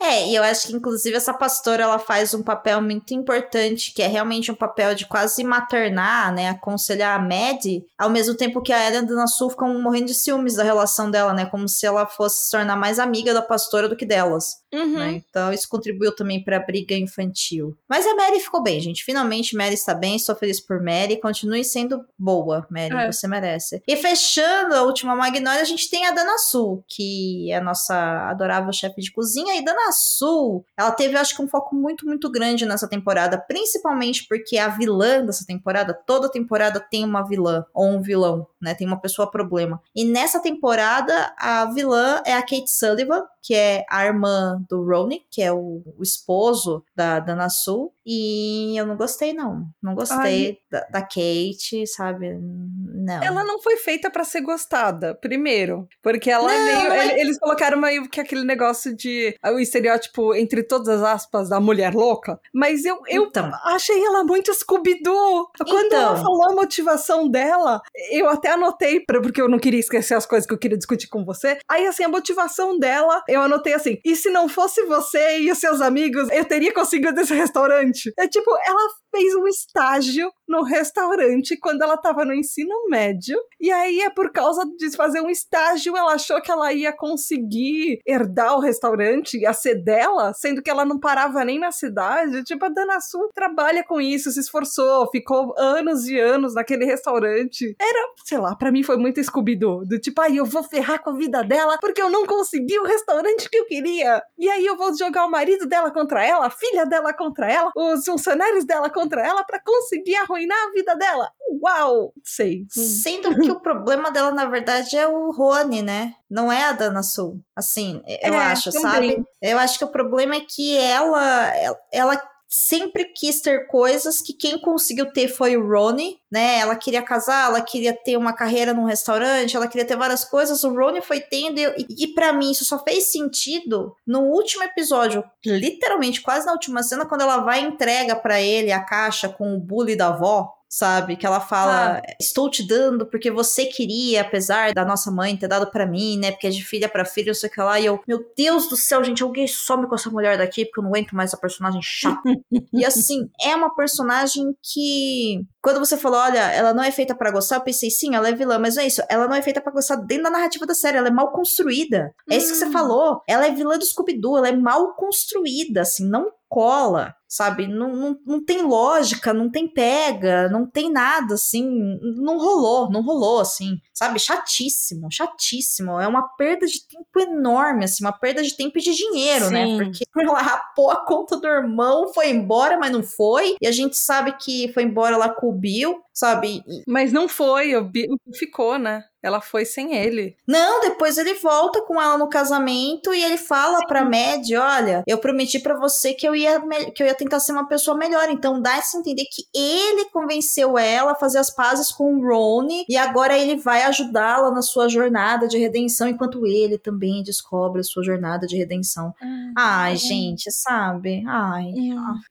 é, e eu acho que inclusive essa pastora ela faz um papel muito importante, que é realmente um papel de quase maternar, né, aconselhar a Mad, ao mesmo tempo que a Ellen e a Dana Sul ficam morrendo de ciúmes da relação dela, né, como se ela fosse se tornar mais amiga da pastora do que delas. Uhum. Né? Então isso contribuiu também para a briga infantil. Mas a Mary ficou bem, gente. Finalmente Mary está bem, estou feliz por Mary. Continue sendo boa, Mary, é. você merece. E fechando a última Magnólia, a gente tem a Dana Sul, que é a nossa adorável chefe de cozinha. E Dana Sul, ela teve, acho que, um foco muito, muito grande nessa temporada, principalmente porque a vilã dessa temporada, toda temporada tem uma vilã ou um vilão, né? Tem uma pessoa problema. E nessa temporada, a vilã é a Kate Sullivan, que é a irmã do Ronnie, que é o, o esposo da Dana Sul. E eu não gostei, não. Não gostei da, da, Kate, sabe? Não. Ela não foi feita para ser gostada, primeiro. Porque ela não, meio. É... Eles colocaram meio que aquele negócio de. O estereótipo, entre todas as aspas, da mulher louca. Mas eu, eu então. achei ela muito Scooby-Doo. Quando então. ela falou a motivação dela, eu até anotei, pra, porque eu não queria esquecer as coisas que eu queria discutir com você. Aí, assim, a motivação dela, eu anotei assim: e se não fosse você e os seus amigos, eu teria conseguido esse restaurante? É tipo, ela fez um estágio no restaurante quando ela estava no ensino médio. E aí é por causa de fazer um estágio, ela achou que ela ia conseguir herdar o restaurante, ia ser dela, sendo que ela não parava nem na cidade. Tipo, a Dana Sul trabalha com isso, se esforçou, ficou anos e anos naquele restaurante. Era, sei lá, para mim foi muito scooby -Doo, do tipo, ai, eu vou ferrar com a vida dela porque eu não consegui o restaurante que eu queria. E aí eu vou jogar o marido dela contra ela, a filha dela contra ela, os funcionários dela contra ela para conseguir arruinar a vida dela. Uau! Sei. Sendo que o problema dela, na verdade, é o Rony, né? Não é a Dana Sul. Assim, eu é, acho, também. sabe? Eu acho que o problema é que ela, ela sempre quis ter coisas que quem conseguiu ter foi o Ronnie, né? Ela queria casar, ela queria ter uma carreira num restaurante, ela queria ter várias coisas. O Ronnie foi tendo, e, e para mim isso só fez sentido no último episódio, literalmente quase na última cena, quando ela vai e entrega para ele a caixa com o bully da avó sabe? Que ela fala: ah. Estou te dando porque você queria, apesar da nossa mãe ter dado para mim, né? Porque é de filha para filha, não sei o que lá. E eu, meu Deus do céu, gente, alguém some com essa mulher daqui porque eu não aguento mais essa personagem chata. e assim, é uma personagem que. Quando você falou, olha, ela não é feita para gostar, eu pensei, sim, ela é vilã, mas não é isso. Ela não é feita para gostar dentro da narrativa da série, ela é mal construída. É isso que você hum. falou. Ela é vilã do Scooby-Doo, ela é mal construída, assim, não cola sabe? Não, não, não tem lógica, não tem pega, não tem nada, assim, não rolou, não rolou, assim, sabe? Chatíssimo, chatíssimo. É uma perda de tempo enorme, assim, uma perda de tempo e de dinheiro, né? Sim. né? Porque ela rapou a conta do irmão, foi embora, mas não foi, e a gente sabe que foi embora lá com o Bill, sabe? Mas não foi, o Bill ficou, né? Ela foi sem ele. Não, depois ele volta com ela no casamento e ele fala pra Mad, olha, eu prometi para você que eu ia que eu ia tentar ser uma pessoa melhor. Então dá a entender que ele convenceu ela a fazer as pazes com o Rony e agora ele vai ajudá-la na sua jornada de redenção, enquanto ele também descobre a sua jornada de redenção. Ah, Ai, é. gente, sabe? Ai.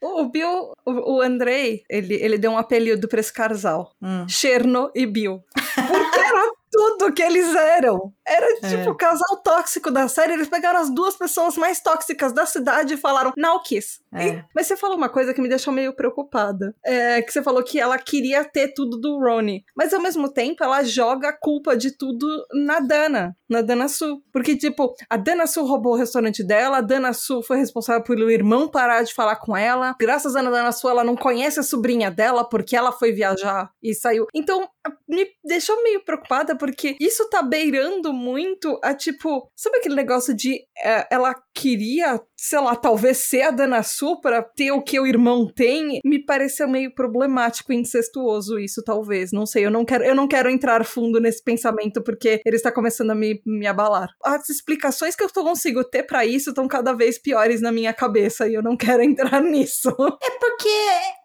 O Bill, o, o Andrei, ele, ele deu um apelido pra esse casal. Hum. Cherno e Bill. Tudo que eles eram. Era é. tipo o casal tóxico da série. Eles pegaram as duas pessoas mais tóxicas da cidade e falaram, kiss. É. E, mas você falou uma coisa que me deixou meio preocupada. É que você falou que ela queria ter tudo do Ronnie. Mas ao mesmo tempo, ela joga a culpa de tudo na Dana. Na Dana Su. Porque, tipo, a Dana Su roubou o restaurante dela. A Dana Su foi responsável pelo irmão parar de falar com ela. Graças a Dana Su, ela não conhece a sobrinha dela porque ela foi viajar e saiu. Então, me deixou meio preocupada porque isso tá beirando muito a tipo, sabe aquele negócio de é, ela queria, sei lá, talvez ser a Dana Su pra ter o que o irmão tem? Me pareceu meio problemático e incestuoso isso, talvez. Não sei, eu não quero, eu não quero entrar fundo nesse pensamento porque ele está começando a me, me abalar. As explicações que eu consigo ter para isso estão cada vez piores na minha cabeça e eu não quero entrar nisso. É porque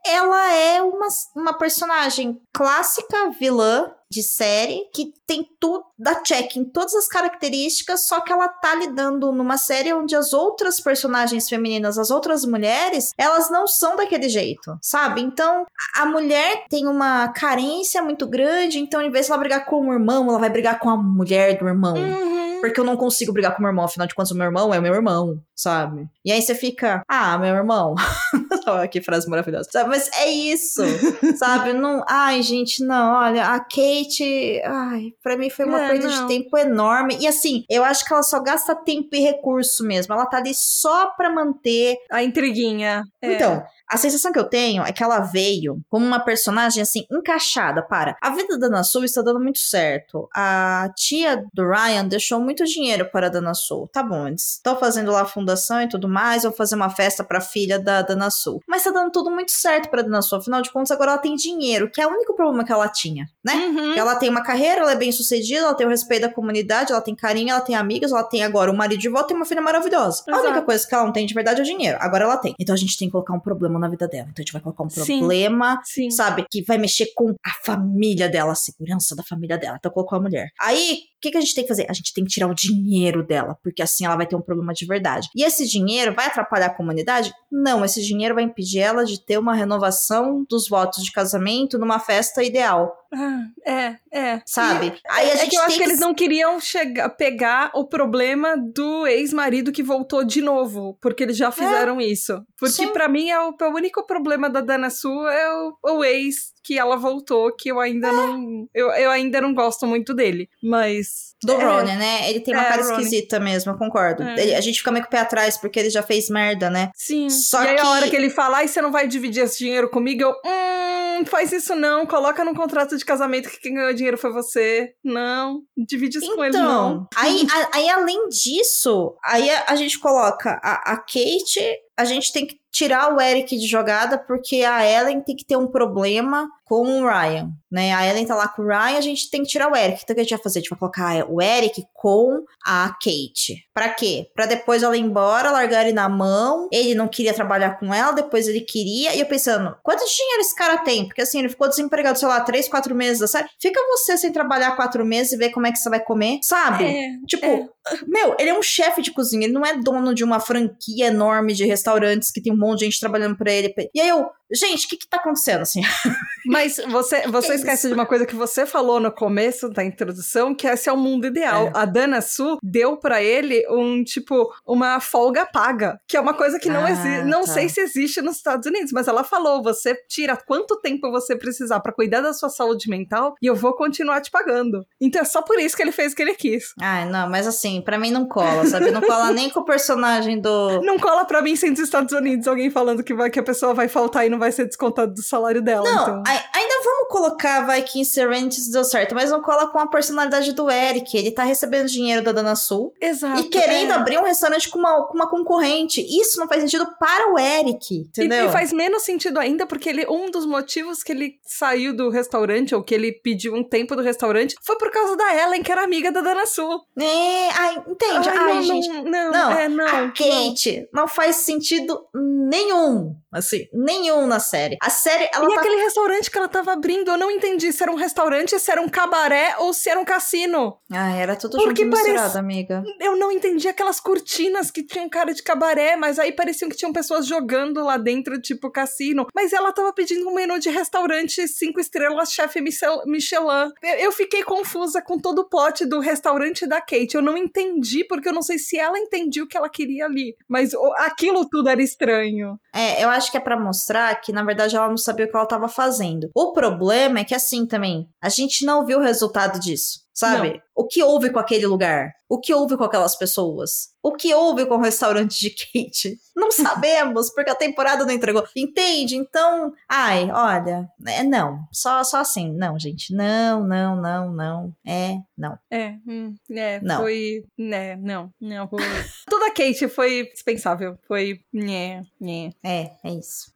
ela é uma, uma personagem clássica vilã de série que tem tudo da check em todas as características, só que ela tá lidando numa série onde as outras personagens femininas, as outras mulheres, elas não são daquele jeito, sabe? Então, a mulher tem uma carência muito grande, então em vez de ela brigar com o irmão, ela vai brigar com a mulher do irmão. Uhum. Porque eu não consigo brigar com o meu irmão, afinal de contas, o meu irmão é o meu irmão, sabe? E aí você fica, ah, meu irmão. que frase maravilhosa. Sabe? Mas é isso, sabe? Não, ai, gente, não, olha, a Kate, ai, pra mim foi uma é, perda não. de tempo enorme. E assim, eu acho que ela só gasta tempo e recurso mesmo. Ela tá ali só pra manter a intriguinha. É. Então, a sensação que eu tenho é que ela veio como uma personagem assim encaixada para. A vida da Dana Sul está dando muito certo. A tia do Ryan deixou muito dinheiro para a Dana Sul. Tá bom, eles estão fazendo lá a fundação e tudo mais, vão fazer uma festa para a filha da Dana Sul. Mas tá dando tudo muito certo para a Dana Sul. Afinal de contas, agora ela tem dinheiro, que é o único problema que ela tinha, né? Uhum. Ela tem uma carreira, ela é bem sucedida, ela tem o respeito da comunidade, ela tem carinho, ela tem amigos, ela tem agora um marido de volta e uma filha maravilhosa. Exato. A única coisa que ela não tem de verdade é o dinheiro. Agora ela tem. Então a gente tem que colocar um problema na vida dela. Então a gente vai colocar um problema, sim, sabe? Que vai mexer com a família dela, a segurança da família dela. Então colocou a mulher. Aí, que, que a gente tem que fazer? A gente tem que tirar o dinheiro dela, porque assim ela vai ter um problema de verdade. E esse dinheiro vai atrapalhar a comunidade? Não, esse dinheiro vai impedir ela de ter uma renovação dos votos de casamento numa festa ideal. Ah, é, é. Sabe? E Aí a é gente que eu acho que, que eles não queriam chegar, pegar o problema do ex-marido que voltou de novo, porque eles já é. fizeram é. isso. Porque para mim é o, é o, único problema da Dana Su é o, o ex que ela voltou, que eu ainda é. não. Eu, eu ainda não gosto muito dele. Mas. Do é, Ronnie, né? Ele tem uma é, cara esquisita mesmo, eu concordo. É. Ele, a gente fica meio com o pé atrás, porque ele já fez merda, né? Sim. Só e aí que... a hora que ele fala, ai, você não vai dividir esse dinheiro comigo, eu. Hum, faz isso não. Coloca no contrato de casamento que quem ganhou dinheiro foi você. Não. Divide isso então, com ele, então, não. Aí, a, aí, além disso, aí a, a gente coloca a, a Kate a gente tem que tirar o Eric de jogada porque a Ellen tem que ter um problema com o Ryan, né? A Ellen tá lá com o Ryan, a gente tem que tirar o Eric. Então o que a gente vai fazer? A gente vai colocar o Eric com a Kate. Pra quê? Pra depois ela ir embora, largar ele na mão. Ele não queria trabalhar com ela, depois ele queria. E eu pensando, quanto dinheiro esse cara tem? Porque assim, ele ficou desempregado, sei lá, três, quatro meses da série. Fica você sem trabalhar quatro meses e ver como é que você vai comer, sabe? É, tipo, é. meu, ele é um chefe de cozinha, ele não é dono de uma franquia enorme de restaurantes que tem um monte de gente trabalhando pra ele. E aí eu, gente, o que que tá acontecendo, assim? Mas você, você esquece de uma coisa que você falou no começo da introdução, que esse é o mundo ideal. É. A Dana Su deu pra ele um, tipo, uma folga paga, que é uma coisa que não Ah, existe, não tá. sei se existe nos Estados Unidos, mas ela falou, você tira quanto tempo você precisar pra cuidar da sua saúde mental e eu vou continuar te pagando. Então é só por isso que ele fez o que ele quis. Ai, não, mas assim, pra mim não cola, sabe? Não cola nem com o personagem do. Não cola pra mim sendo dos Estados Unidos alguém falando que, vai, que a pessoa vai faltar e não vai ser descontado do salário dela. Não, então. Ai- ainda vamos colocar, vai que em Serenities deu certo, mas não cola com a personalidade do Eric. Ele tá recebendo dinheiro da Dana Sul Exato. e querendo é. abrir um restaurante com uma, com uma concorrente. Isso não faz sentido para o Eric, E, entendeu? e faz menos sentido ainda porque ele, um dos motivos que ele saiu do restaurante, ou que ele pediu um tempo do restaurante, foi por causa da Ellen, que era amiga da Dana Sul. É, ai, entende? Ai, ai, não, gente. não, não, Não, é, não, a não. Kate não. faz sentido nenhum, assim, nenhum na série. A série, ela E tá aquele restaurante que ela tava abrindo, eu não entendi se era um restaurante, se era um cabaré ou se era um cassino. Ah, era tudo Porque junto misturado, amiga. Eu não entendi aquelas cortinas que tinham cara de cabaré, mas aí pareciam que tinham pessoas jogando lá dentro, tipo cassino. Mas ela tava pedindo um menu de restaurante cinco estrelas, chefe Michel- Michelin. Eu, fiquei confusa com todo o plot do restaurante da Kate. Eu não entendi, porque eu não sei se ela entendia o que ela queria ali. Mas aquilo tudo era estranho. É, eu acho que é pra mostrar que, na verdade, ela não sabia o que ela tava fazendo. O problema é que, assim, também, a gente não viu o resultado disso, sabe? O que houve com aquele lugar? O que houve com aquelas pessoas? O que houve com o restaurante de Kate? Não sabemos, porque a temporada não entregou. Entende? Então, ai, olha, é, não. Só, só assim, não, gente. Não, não, não, não. É, não. É, hum, é, Não. foi. Né, não, não. Foi... Toda Kate foi dispensável. Foi. Né, né. É, é isso.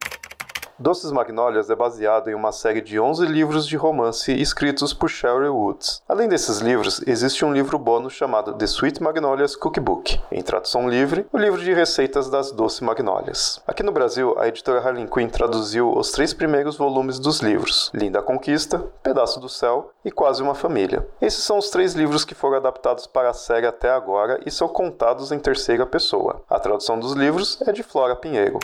Doces Magnólias é baseado em uma série de 11 livros de romance escritos por Sherry Woods. Além desses livros, existe um livro bônus chamado The Sweet Magnolias Cookbook, em tradução livre, o livro de receitas das Doce Magnólias. Aqui no Brasil, a editora Harley Quinn traduziu os três primeiros volumes dos livros: Linda Conquista, Pedaço do Céu e Quase uma Família. Esses são os três livros que foram adaptados para a série até agora e são contados em terceira pessoa. A tradução dos livros é de Flora Pinheiro.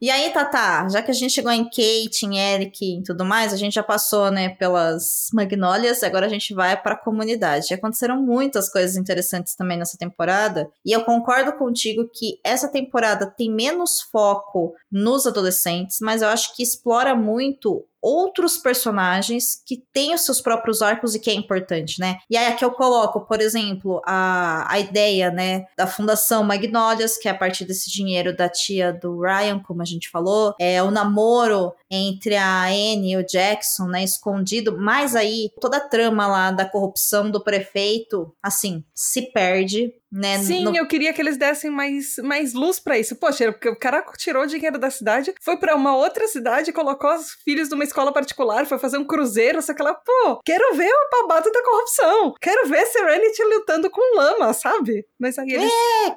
E aí, Tata, já que a gente chegou em Kate, em Eric e tudo mais, a gente já passou, né, pelas Magnólias, agora a gente vai para a comunidade. Aconteceram muitas coisas interessantes também nessa temporada, e eu concordo contigo que essa temporada tem menos foco nos adolescentes, mas eu acho que explora muito outros personagens que têm os seus próprios arcos e que é importante, né? E aí aqui eu coloco, por exemplo, a, a ideia, né, da Fundação Magnólias, que é a partir desse dinheiro da tia do Ryan, como a gente falou, é o namoro entre a Anne e o Jackson, né, escondido, mas aí toda a trama lá da corrupção do prefeito, assim, se perde, né? Sim, no- eu queria que eles dessem mais, mais luz pra isso. Poxa, porque o cara tirou o dinheiro da cidade, foi pra uma outra cidade, colocou os filhos de uma escola particular, foi fazer um cruzeiro, que ela, pô, quero ver o babado da corrupção. Quero ver Serenity lutando com lama, sabe? Mas aí eles.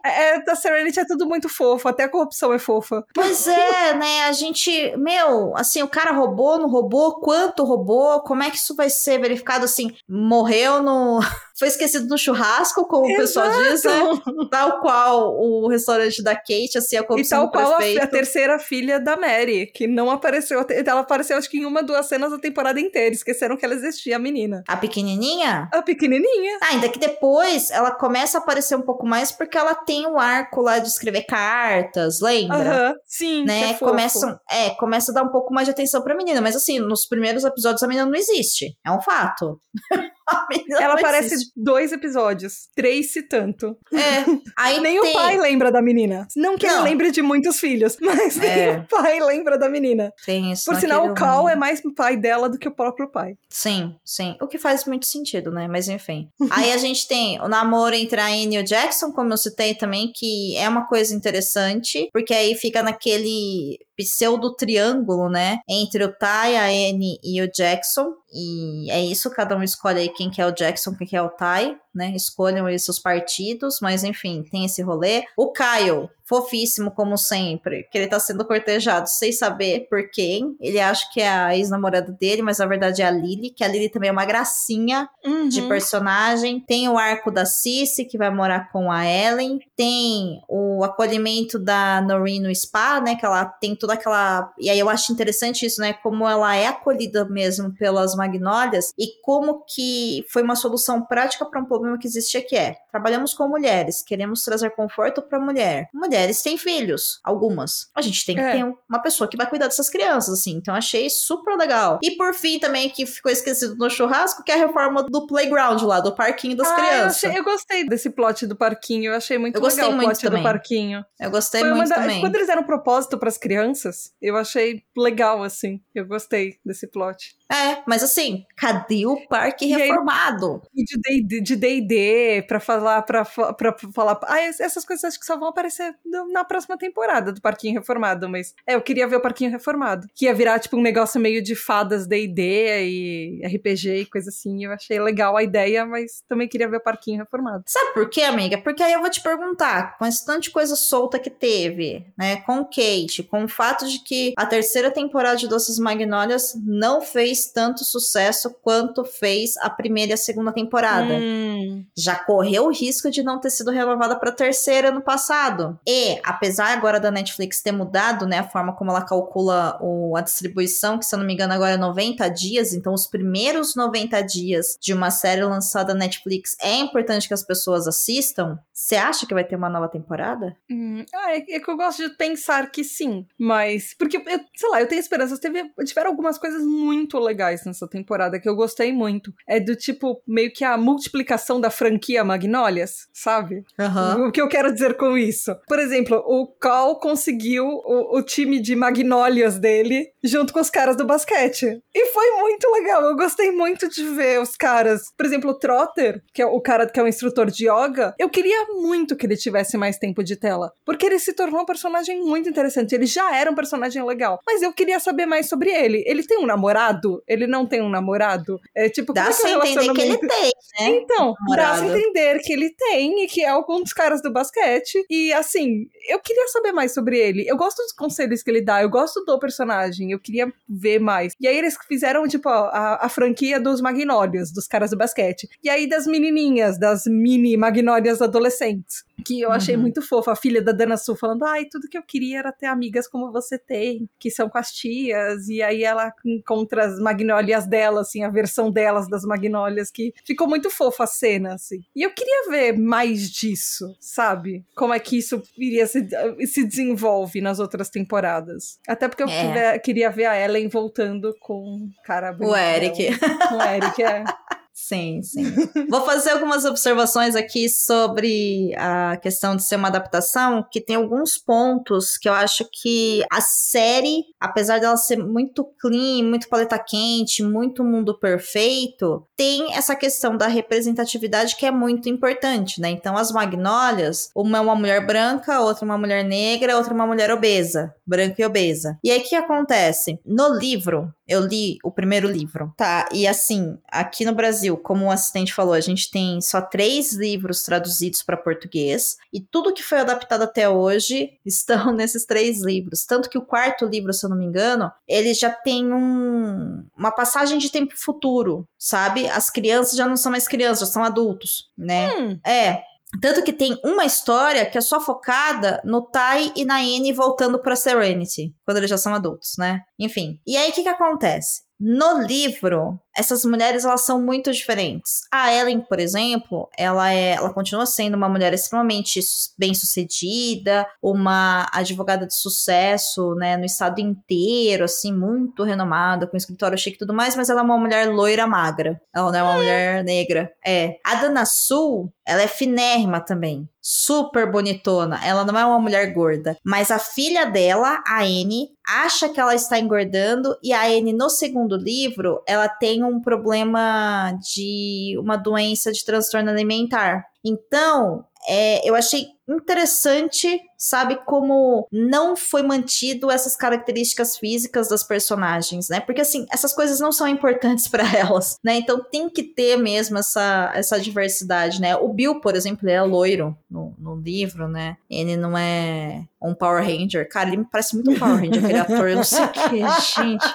É, é, da Serenity é tudo muito fofo, até a corrupção é fofa. Pois é, né? A gente, meu, assim, o cara roubou, não roubou, quanto roubou, como é que isso vai ser verificado assim? Morreu no. Foi esquecido no churrasco, como o pessoal diz, né? Tal qual o restaurante da Kate, assim, a E corrupção tal do qual a, a terceira filha da Mary, que não apareceu. Ela apareceu, acho que em uma, duas cenas da temporada inteira. Esqueceram que ela existia, a menina. A pequenininha? A pequenininha. Ah, ainda que depois ela começa a aparecer um pouco mais porque ela tem o arco lá de escrever cartas, lembra? Aham, sim. né, é começam, é, começa a dar um pouco mais de atenção pra menina, mas assim, nos primeiros episódios a menina não existe, é um fato. Ela não aparece existe. dois episódios, três se tanto. É, aí Nem tem, o pai lembra da menina. Não que ele Não. lembre de muitos filhos, mas nem É. o pai lembra da menina. tem isso Por sinal, o Cal é mais pai dela do que o próprio pai. Sim, sim. O que faz muito sentido, né? Mas enfim. Aí a gente tem o namoro entre a Anne e o Jackson, como eu citei também, que é uma coisa interessante, porque aí fica naquele pseudo triângulo, né? Entre o Ty, a Anne e o Jackson. E é isso, cada um escolhe aí quem que é o Jackson, quem que é o Ty. Né? Escolham aí seus partidos, mas enfim, tem esse rolê. O Caio, fofíssimo como sempre, que ele tá sendo cortejado sem saber por quem. Ele acha que é a ex-namorada dele, mas na verdade é a Lily, que a Lily também é uma gracinha Uhum. de personagem. Tem o arco da Cici, que vai morar com a Ellen. Tem o acolhimento da Noreen no spa, né? Que ela tem toda aquela. E aí eu acho interessante isso, né? Como ela é acolhida mesmo pelas Magnólias e como que foi uma solução prática para um problema que existia que é: trabalhamos com mulheres, queremos trazer conforto para mulher. Mulheres têm filhos, algumas. A gente tem que É. ter uma pessoa que vai cuidar dessas crianças, assim. Então achei super legal. E por fim também que ficou esquecido no churrasco, que é a reforma do playground lá, do parquinho das Ah, eu, crianças. achei- eu gostei desse plot do parquinho. Eu achei muito Eu gostei legal o muito plot também. do parquinho. Eu gostei Foi muito da- também. Quando eles deram propósito pras crianças, eu achei legal, assim. Eu gostei desse plot. É, mas assim, cadê o parque E aí- reformado? E de D&D, pra falar, pra falar... Ah, es- essas coisas acho que só vão aparecer na próxima temporada do Parquinho Reformado, mas... É, eu queria ver o Parquinho Reformado. Que ia virar, tipo, um negócio meio de fadas D&D e RPG e coisa assim. Eu achei legal a ideia, mas também queria ver o Parquinho Reformado. Sabe por quê, amiga? Porque aí eu vou te perguntar, com esse tanto de coisa solta que teve, né, com Kate, com o fato de que a terceira temporada de Doces Magnólias não fez tanto sucesso quanto fez a primeira e a segunda temporada. Hum. já correu o risco de não ter sido renovada para terceira no passado. E, apesar agora da Netflix ter mudado, né, a forma como ela calcula o- a distribuição, que se eu não me engano agora é 90 dias, então os primeiros 90 dias de uma série lançada na Netflix é importante que as pessoas assistam. Você acha que vai ter uma nova temporada? Hum, é, é que eu gosto de pensar que sim, mas. Porque, eu, sei lá, eu tenho esperanças. Teve, tiveram algumas coisas muito legais nessa temporada que eu gostei muito. É do tipo, meio que a multiplicação da franquia Magnólias, sabe? Aham. O que eu quero dizer com isso? Por exemplo, o Cal conseguiu o, o time de Magnólias dele junto com os caras do basquete. E foi muito legal. Eu gostei muito de ver os caras. Por exemplo, o Trotter, que é o cara que é o instrutor de yoga, eu queria muito que ele tivesse mais tempo de tela. Porque ele se tornou um personagem muito interessante. Ele já era um personagem legal. Mas eu queria saber mais sobre ele. Ele tem um namorado? Ele não tem um namorado? É tipo, Dá como é que é entender que ele tem, né? Então, dá a namorado. entender que ele tem e que é algum dos caras do basquete. E assim, eu queria saber mais sobre ele. Eu gosto dos conselhos que ele dá, eu gosto do personagem, eu queria ver mais. E aí eles fizeram, tipo, a, a franquia dos Magnólias, dos caras do basquete. E aí das menininhas, das mini Magnólias adolescentes. Que eu achei Uhum. muito fofa, a filha da Dana Sul falando: ai, tudo que eu queria era ter amigas como você tem, que são com as tias. E aí ela encontra as magnólias dela, assim, a versão delas das magnólias, que ficou muito fofa a cena, assim. E eu queria ver mais disso, sabe? Como é que isso iria se, se desenvolve nas outras temporadas. Até porque eu É. queria- queria ver a Ellen voltando com o cara O Eric. Com o Eric, é. Sim, sim. Vou fazer algumas observações aqui sobre a questão de ser uma adaptação, que tem alguns pontos que eu acho que a série, apesar dela ser muito clean, muito paleta quente, muito mundo perfeito, tem essa questão da representatividade que é muito importante, né? Então, as Magnólias, uma é uma mulher branca, outra é uma mulher negra, outra é uma mulher obesa, branca e obesa. E aí, o que acontece? No livro, eu li o primeiro livro, tá? E assim, aqui no Brasil, como o assistente falou, a gente tem só três livros traduzidos para português e tudo que foi adaptado até hoje estão nesses três livros. Tanto que o quarto livro, se eu não me engano, ele já tem um, uma passagem de tempo futuro, sabe? As crianças já não são mais crianças, já são adultos, né? Hum, É. Tanto que tem uma história que é só focada no Tai e na Anne voltando pra Serenity, quando eles já são adultos, né? Enfim. E aí, o que que acontece? No livro, essas mulheres, elas são muito diferentes. A Ellen, por exemplo, ela é, ela continua sendo uma mulher extremamente bem-sucedida, uma advogada de sucesso, né, no estado inteiro, assim, muito renomada, com escritório chique e tudo mais, mas ela é uma mulher loira magra. Ela não é uma mulher negra. É. A Dana Sul, ela é finérrima também. Super bonitona. Ela não é uma mulher gorda. Mas a filha dela, a Anne, acha que ela está engordando. E a Anne, no segundo livro, ela tem um problema de uma doença de transtorno alimentar. Então, é, eu achei interessante sabe, como não foi mantido essas características físicas das personagens, né? Porque assim, essas coisas não são importantes para elas, né? Então tem que ter mesmo essa, essa diversidade, né? O Bill, por exemplo, ele é loiro no, no livro, né? Ele não é um Power Ranger. Cara, ele me parece muito um Power Ranger, aquele ator, eu não sei o que, gente.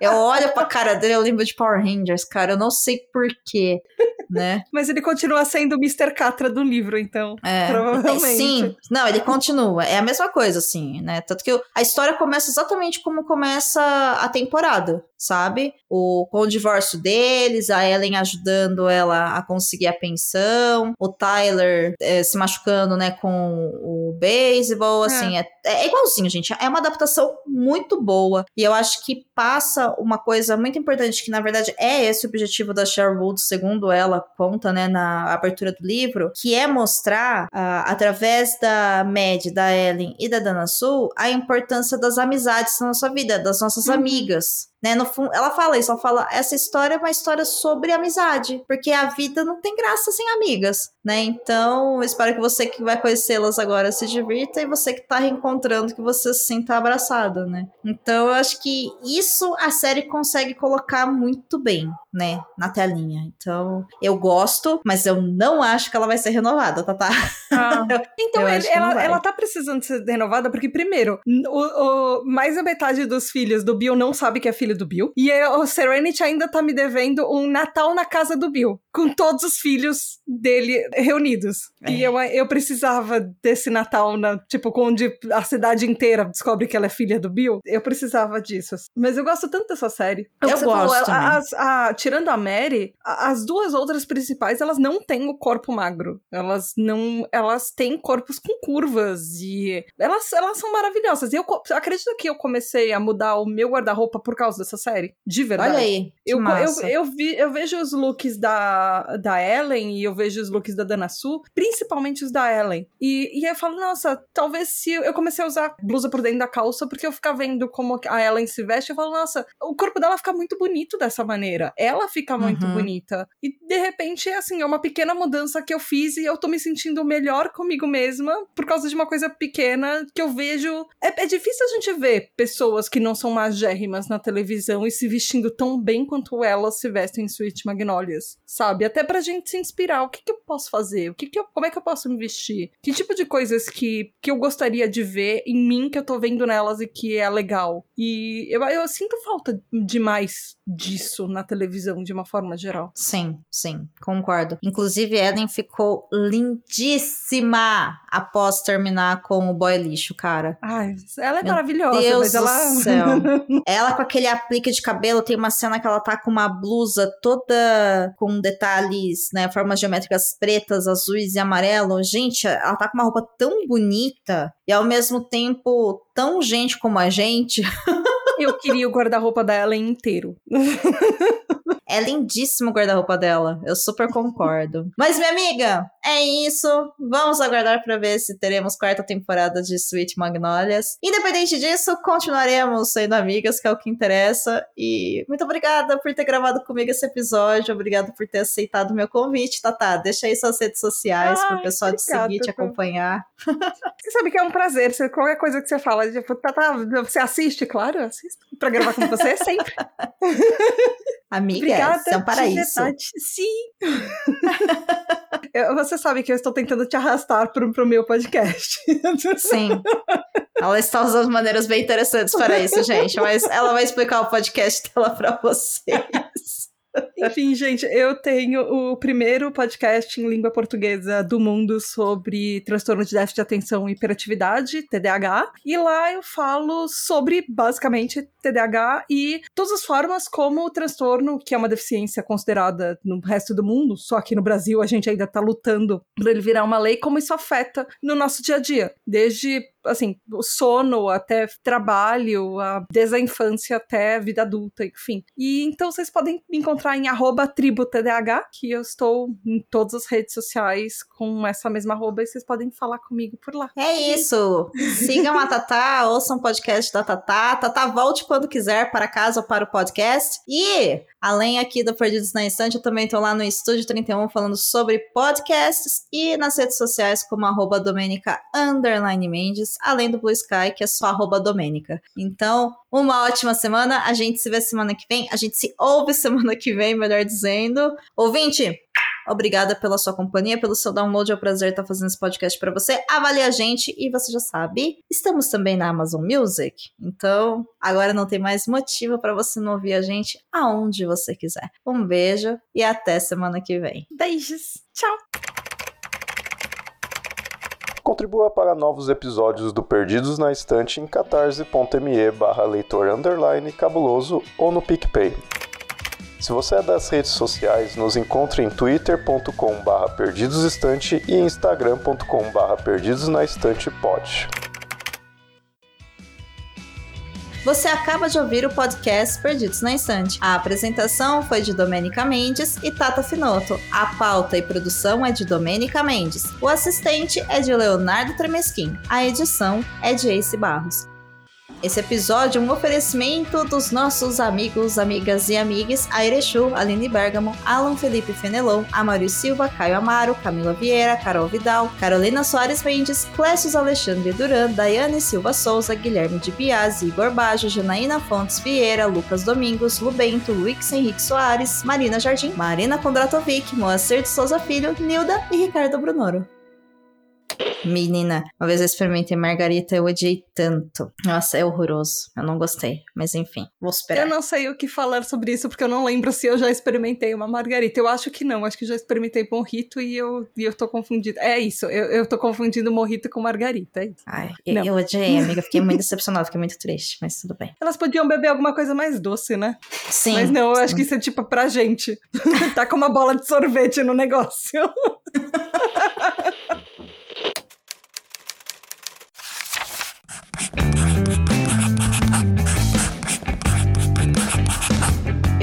Eu olho pra cara dele, eu lembro de Power Rangers, cara, eu não sei porquê, né? Mas ele continua sendo o Mr. Catra do livro, então. É, provavelmente. Sim, não, ele continua. É a mesma coisa, assim, né? Tanto que a história começa exatamente como começa a temporada, sabe? O, com o divórcio deles, a Ellen ajudando ela a conseguir a pensão, o Tyler é, se machucando, né, com o beisebol, é. assim, é. é, igualzinho, gente. É uma adaptação muito boa. E eu acho que passa uma coisa muito importante, que na verdade é esse o objetivo da Sherwood, segundo ela conta, né, na abertura do livro, que é mostrar, uh, através da Mad, da Ellen e da Dana Sul, a importância das amizades na nossa vida, das nossas uhum. amigas. Né, no fundo, ela fala isso, ela fala, essa história é uma história sobre amizade, porque a vida não tem graça sem amigas, né? Então, espero que você que vai conhecê-las agora se divirta e você que tá reencontrando que você se sinta abraçado, né? Então, eu acho que isso a série consegue colocar muito bem, né, na telinha. Então, eu gosto, mas eu não acho que ela vai ser renovada, tá? tá? Ah. então, ele, ela, ela tá precisando ser renovada porque, primeiro, o, o, mais da metade dos filhos do Bill não sabe que é filho do Bill. E o Serenity ainda tá me devendo um Natal na casa do Bill, com todos os filhos dele reunidos. É. E eu, eu precisava desse Natal, na, tipo, onde a cidade inteira descobre que ela é filha do Bill. Eu precisava disso. Mas eu gosto tanto dessa série. Eu, eu gosto. Falou, as, a, tirando a Mary, as duas outras principais, elas não têm o corpo magro. Elas não. Elas têm corpos com curvas. E elas, elas são maravilhosas. E eu acredito que eu comecei a mudar o meu guarda-roupa por causa dessa série. De verdade. Olha aí. Eu, eu, eu, vi, eu vejo os looks da, da Ellen e eu vejo os looks da Dana Su, principalmente os da Ellen. E, e eu falo, nossa, talvez se eu, comecei a usar blusa por dentro da calça, porque eu ficava vendo como a Ellen se veste, eu falo, nossa, o corpo dela fica muito bonito dessa maneira. Ela fica muito uhum. bonita. E de repente, assim, é uma pequena mudança que eu fiz e eu tô me sentindo melhor comigo mesma por causa de uma coisa pequena que eu vejo. É, é difícil a gente ver pessoas que não são magérrimas na televisão e se vestindo tão bem quanto elas se vestem em Sweet Magnolias, sabe? Até pra gente se inspirar. O que, que eu posso fazer? O que, que eu, como é que eu posso me vestir? Que tipo de coisas que, que eu gostaria de ver em mim que eu tô vendo nelas e que é legal? E eu, eu sinto falta demais disso na televisão, de uma forma geral. Sim, sim, concordo. Inclusive, Ellen ficou lindíssima após terminar com o boy lixo, cara. Ai, ela é Meu maravilhosa, Deus mas ela. Do céu. ela com aquele aplique de cabelo, tem uma cena que ela tá com uma blusa toda com detalhes, né? Formas geométricas pretas, azuis e amarelo. Gente, ela tá com uma roupa tão bonita e ao mesmo tempo tão gente como a gente. Eu queria o guarda-roupa da Ellen inteiro. É lindíssimo o guarda-roupa dela. Eu super concordo. Mas, minha amiga, é isso. Vamos aguardar para ver se teremos quarta temporada de Sweet Magnolias. Independente disso, continuaremos sendo amigas, que é o que interessa. E muito obrigada por ter gravado comigo esse episódio. Obrigada por ter aceitado o meu convite, Tata. Deixa aí suas redes sociais para o pessoal te seguir, te acompanhar. Você sabe que é um prazer. Qualquer coisa que você fala, tipo, Tata, você assiste? Claro, assisto. Pra gravar com você sempre. Amiga, É um paraíso. Sim. Você sabe que eu estou tentando te arrastar pro, pro meu podcast. Sim. Ela está usando maneiras bem interessantes para isso, gente. Mas ela vai explicar o podcast dela para vocês. Enfim, gente, eu tenho o primeiro podcast em língua portuguesa do mundo sobre transtorno de déficit de atenção e hiperatividade, TDAH, e lá eu falo sobre basicamente TDAH e todas as formas como o transtorno, que é uma deficiência considerada no resto do mundo, só aqui no Brasil a gente ainda tá lutando para ele virar uma lei, como isso afeta no nosso dia a dia, desde assim, o sono até trabalho, desde a infância até a vida adulta, enfim. E então vocês podem me encontrar em tributdh, que eu estou em todas as redes sociais com essa mesma arroba e vocês podem falar comigo por lá. É isso! Sigam a Tatá, ouçam o podcast da Tatá. Tatá, volte quando quiser para casa ou para o podcast. E, além aqui do Perdidos na Instante, eu também estou lá no Estúdio 31 falando sobre podcasts e nas redes sociais como arroba Domenica Mendes, além do Blue Sky, que é só arroba Domenica. Então, uma ótima semana. A gente se vê semana que vem. A gente se ouve semana que vem, melhor dizendo. Ouvinte, Obrigada pela sua companhia, pelo seu download. É um prazer estar fazendo esse podcast para você. Avalie a gente e você já sabe, estamos também na Amazon Music. Então, agora não tem mais motivo para você não ouvir a gente aonde você quiser. Um beijo e até semana que vem. Beijos. Tchau. Contribua para novos episódios do Perdidos na Estante em catarse.me barra leitor underline cabuloso ou no PicPay. Se você é das redes sociais, nos encontre em twitter.com.br perdidosestante e instagram.com.br perdidosnaestantepod. Você acaba de ouvir o podcast Perdidos na Estante. A apresentação foi de Domênica Mendes e Tata Finoto. A pauta e produção é de Domênica Mendes. O assistente é de Leonardo Tremesquim. A edição é de Ace Barros. Esse episódio é um oferecimento dos nossos amigos, amigas e amigues Airechu, Aline Bergamo, Alan Felipe Fenelon, Amario Silva, Caio Amaro, Camila Vieira, Carol Vidal, Carolina Soares Mendes, Clécius Alexandre Duran, Daiane Silva Souza, Guilherme de Biasi, Igor Bajo, Janaína Fontes Vieira, Lucas Domingos, Lubento, Luiz Henrique Soares, Marina Jardim, Marina Kondratovic, Moacir de Souza Filho, Nilda e Ricardo Brunoro. Menina, uma vez eu experimentei margarita, eu odiei tanto. Nossa, é horroroso. Eu não gostei. Mas enfim, vou esperar. Eu não sei o que falar sobre isso, porque eu não lembro se eu já experimentei uma margarita. Eu acho que não. Acho que já experimentei morrito e eu, e eu tô confundida. É isso, eu, eu tô confundindo morrito com margarita. É Ai, eu, eu, odiei, amiga. Fiquei muito decepcionada, fiquei muito triste, mas tudo bem. Elas podiam beber alguma coisa mais doce, né? Sim. Mas não, eu sim. acho que isso é tipo pra gente. tá com uma bola de sorvete no negócio.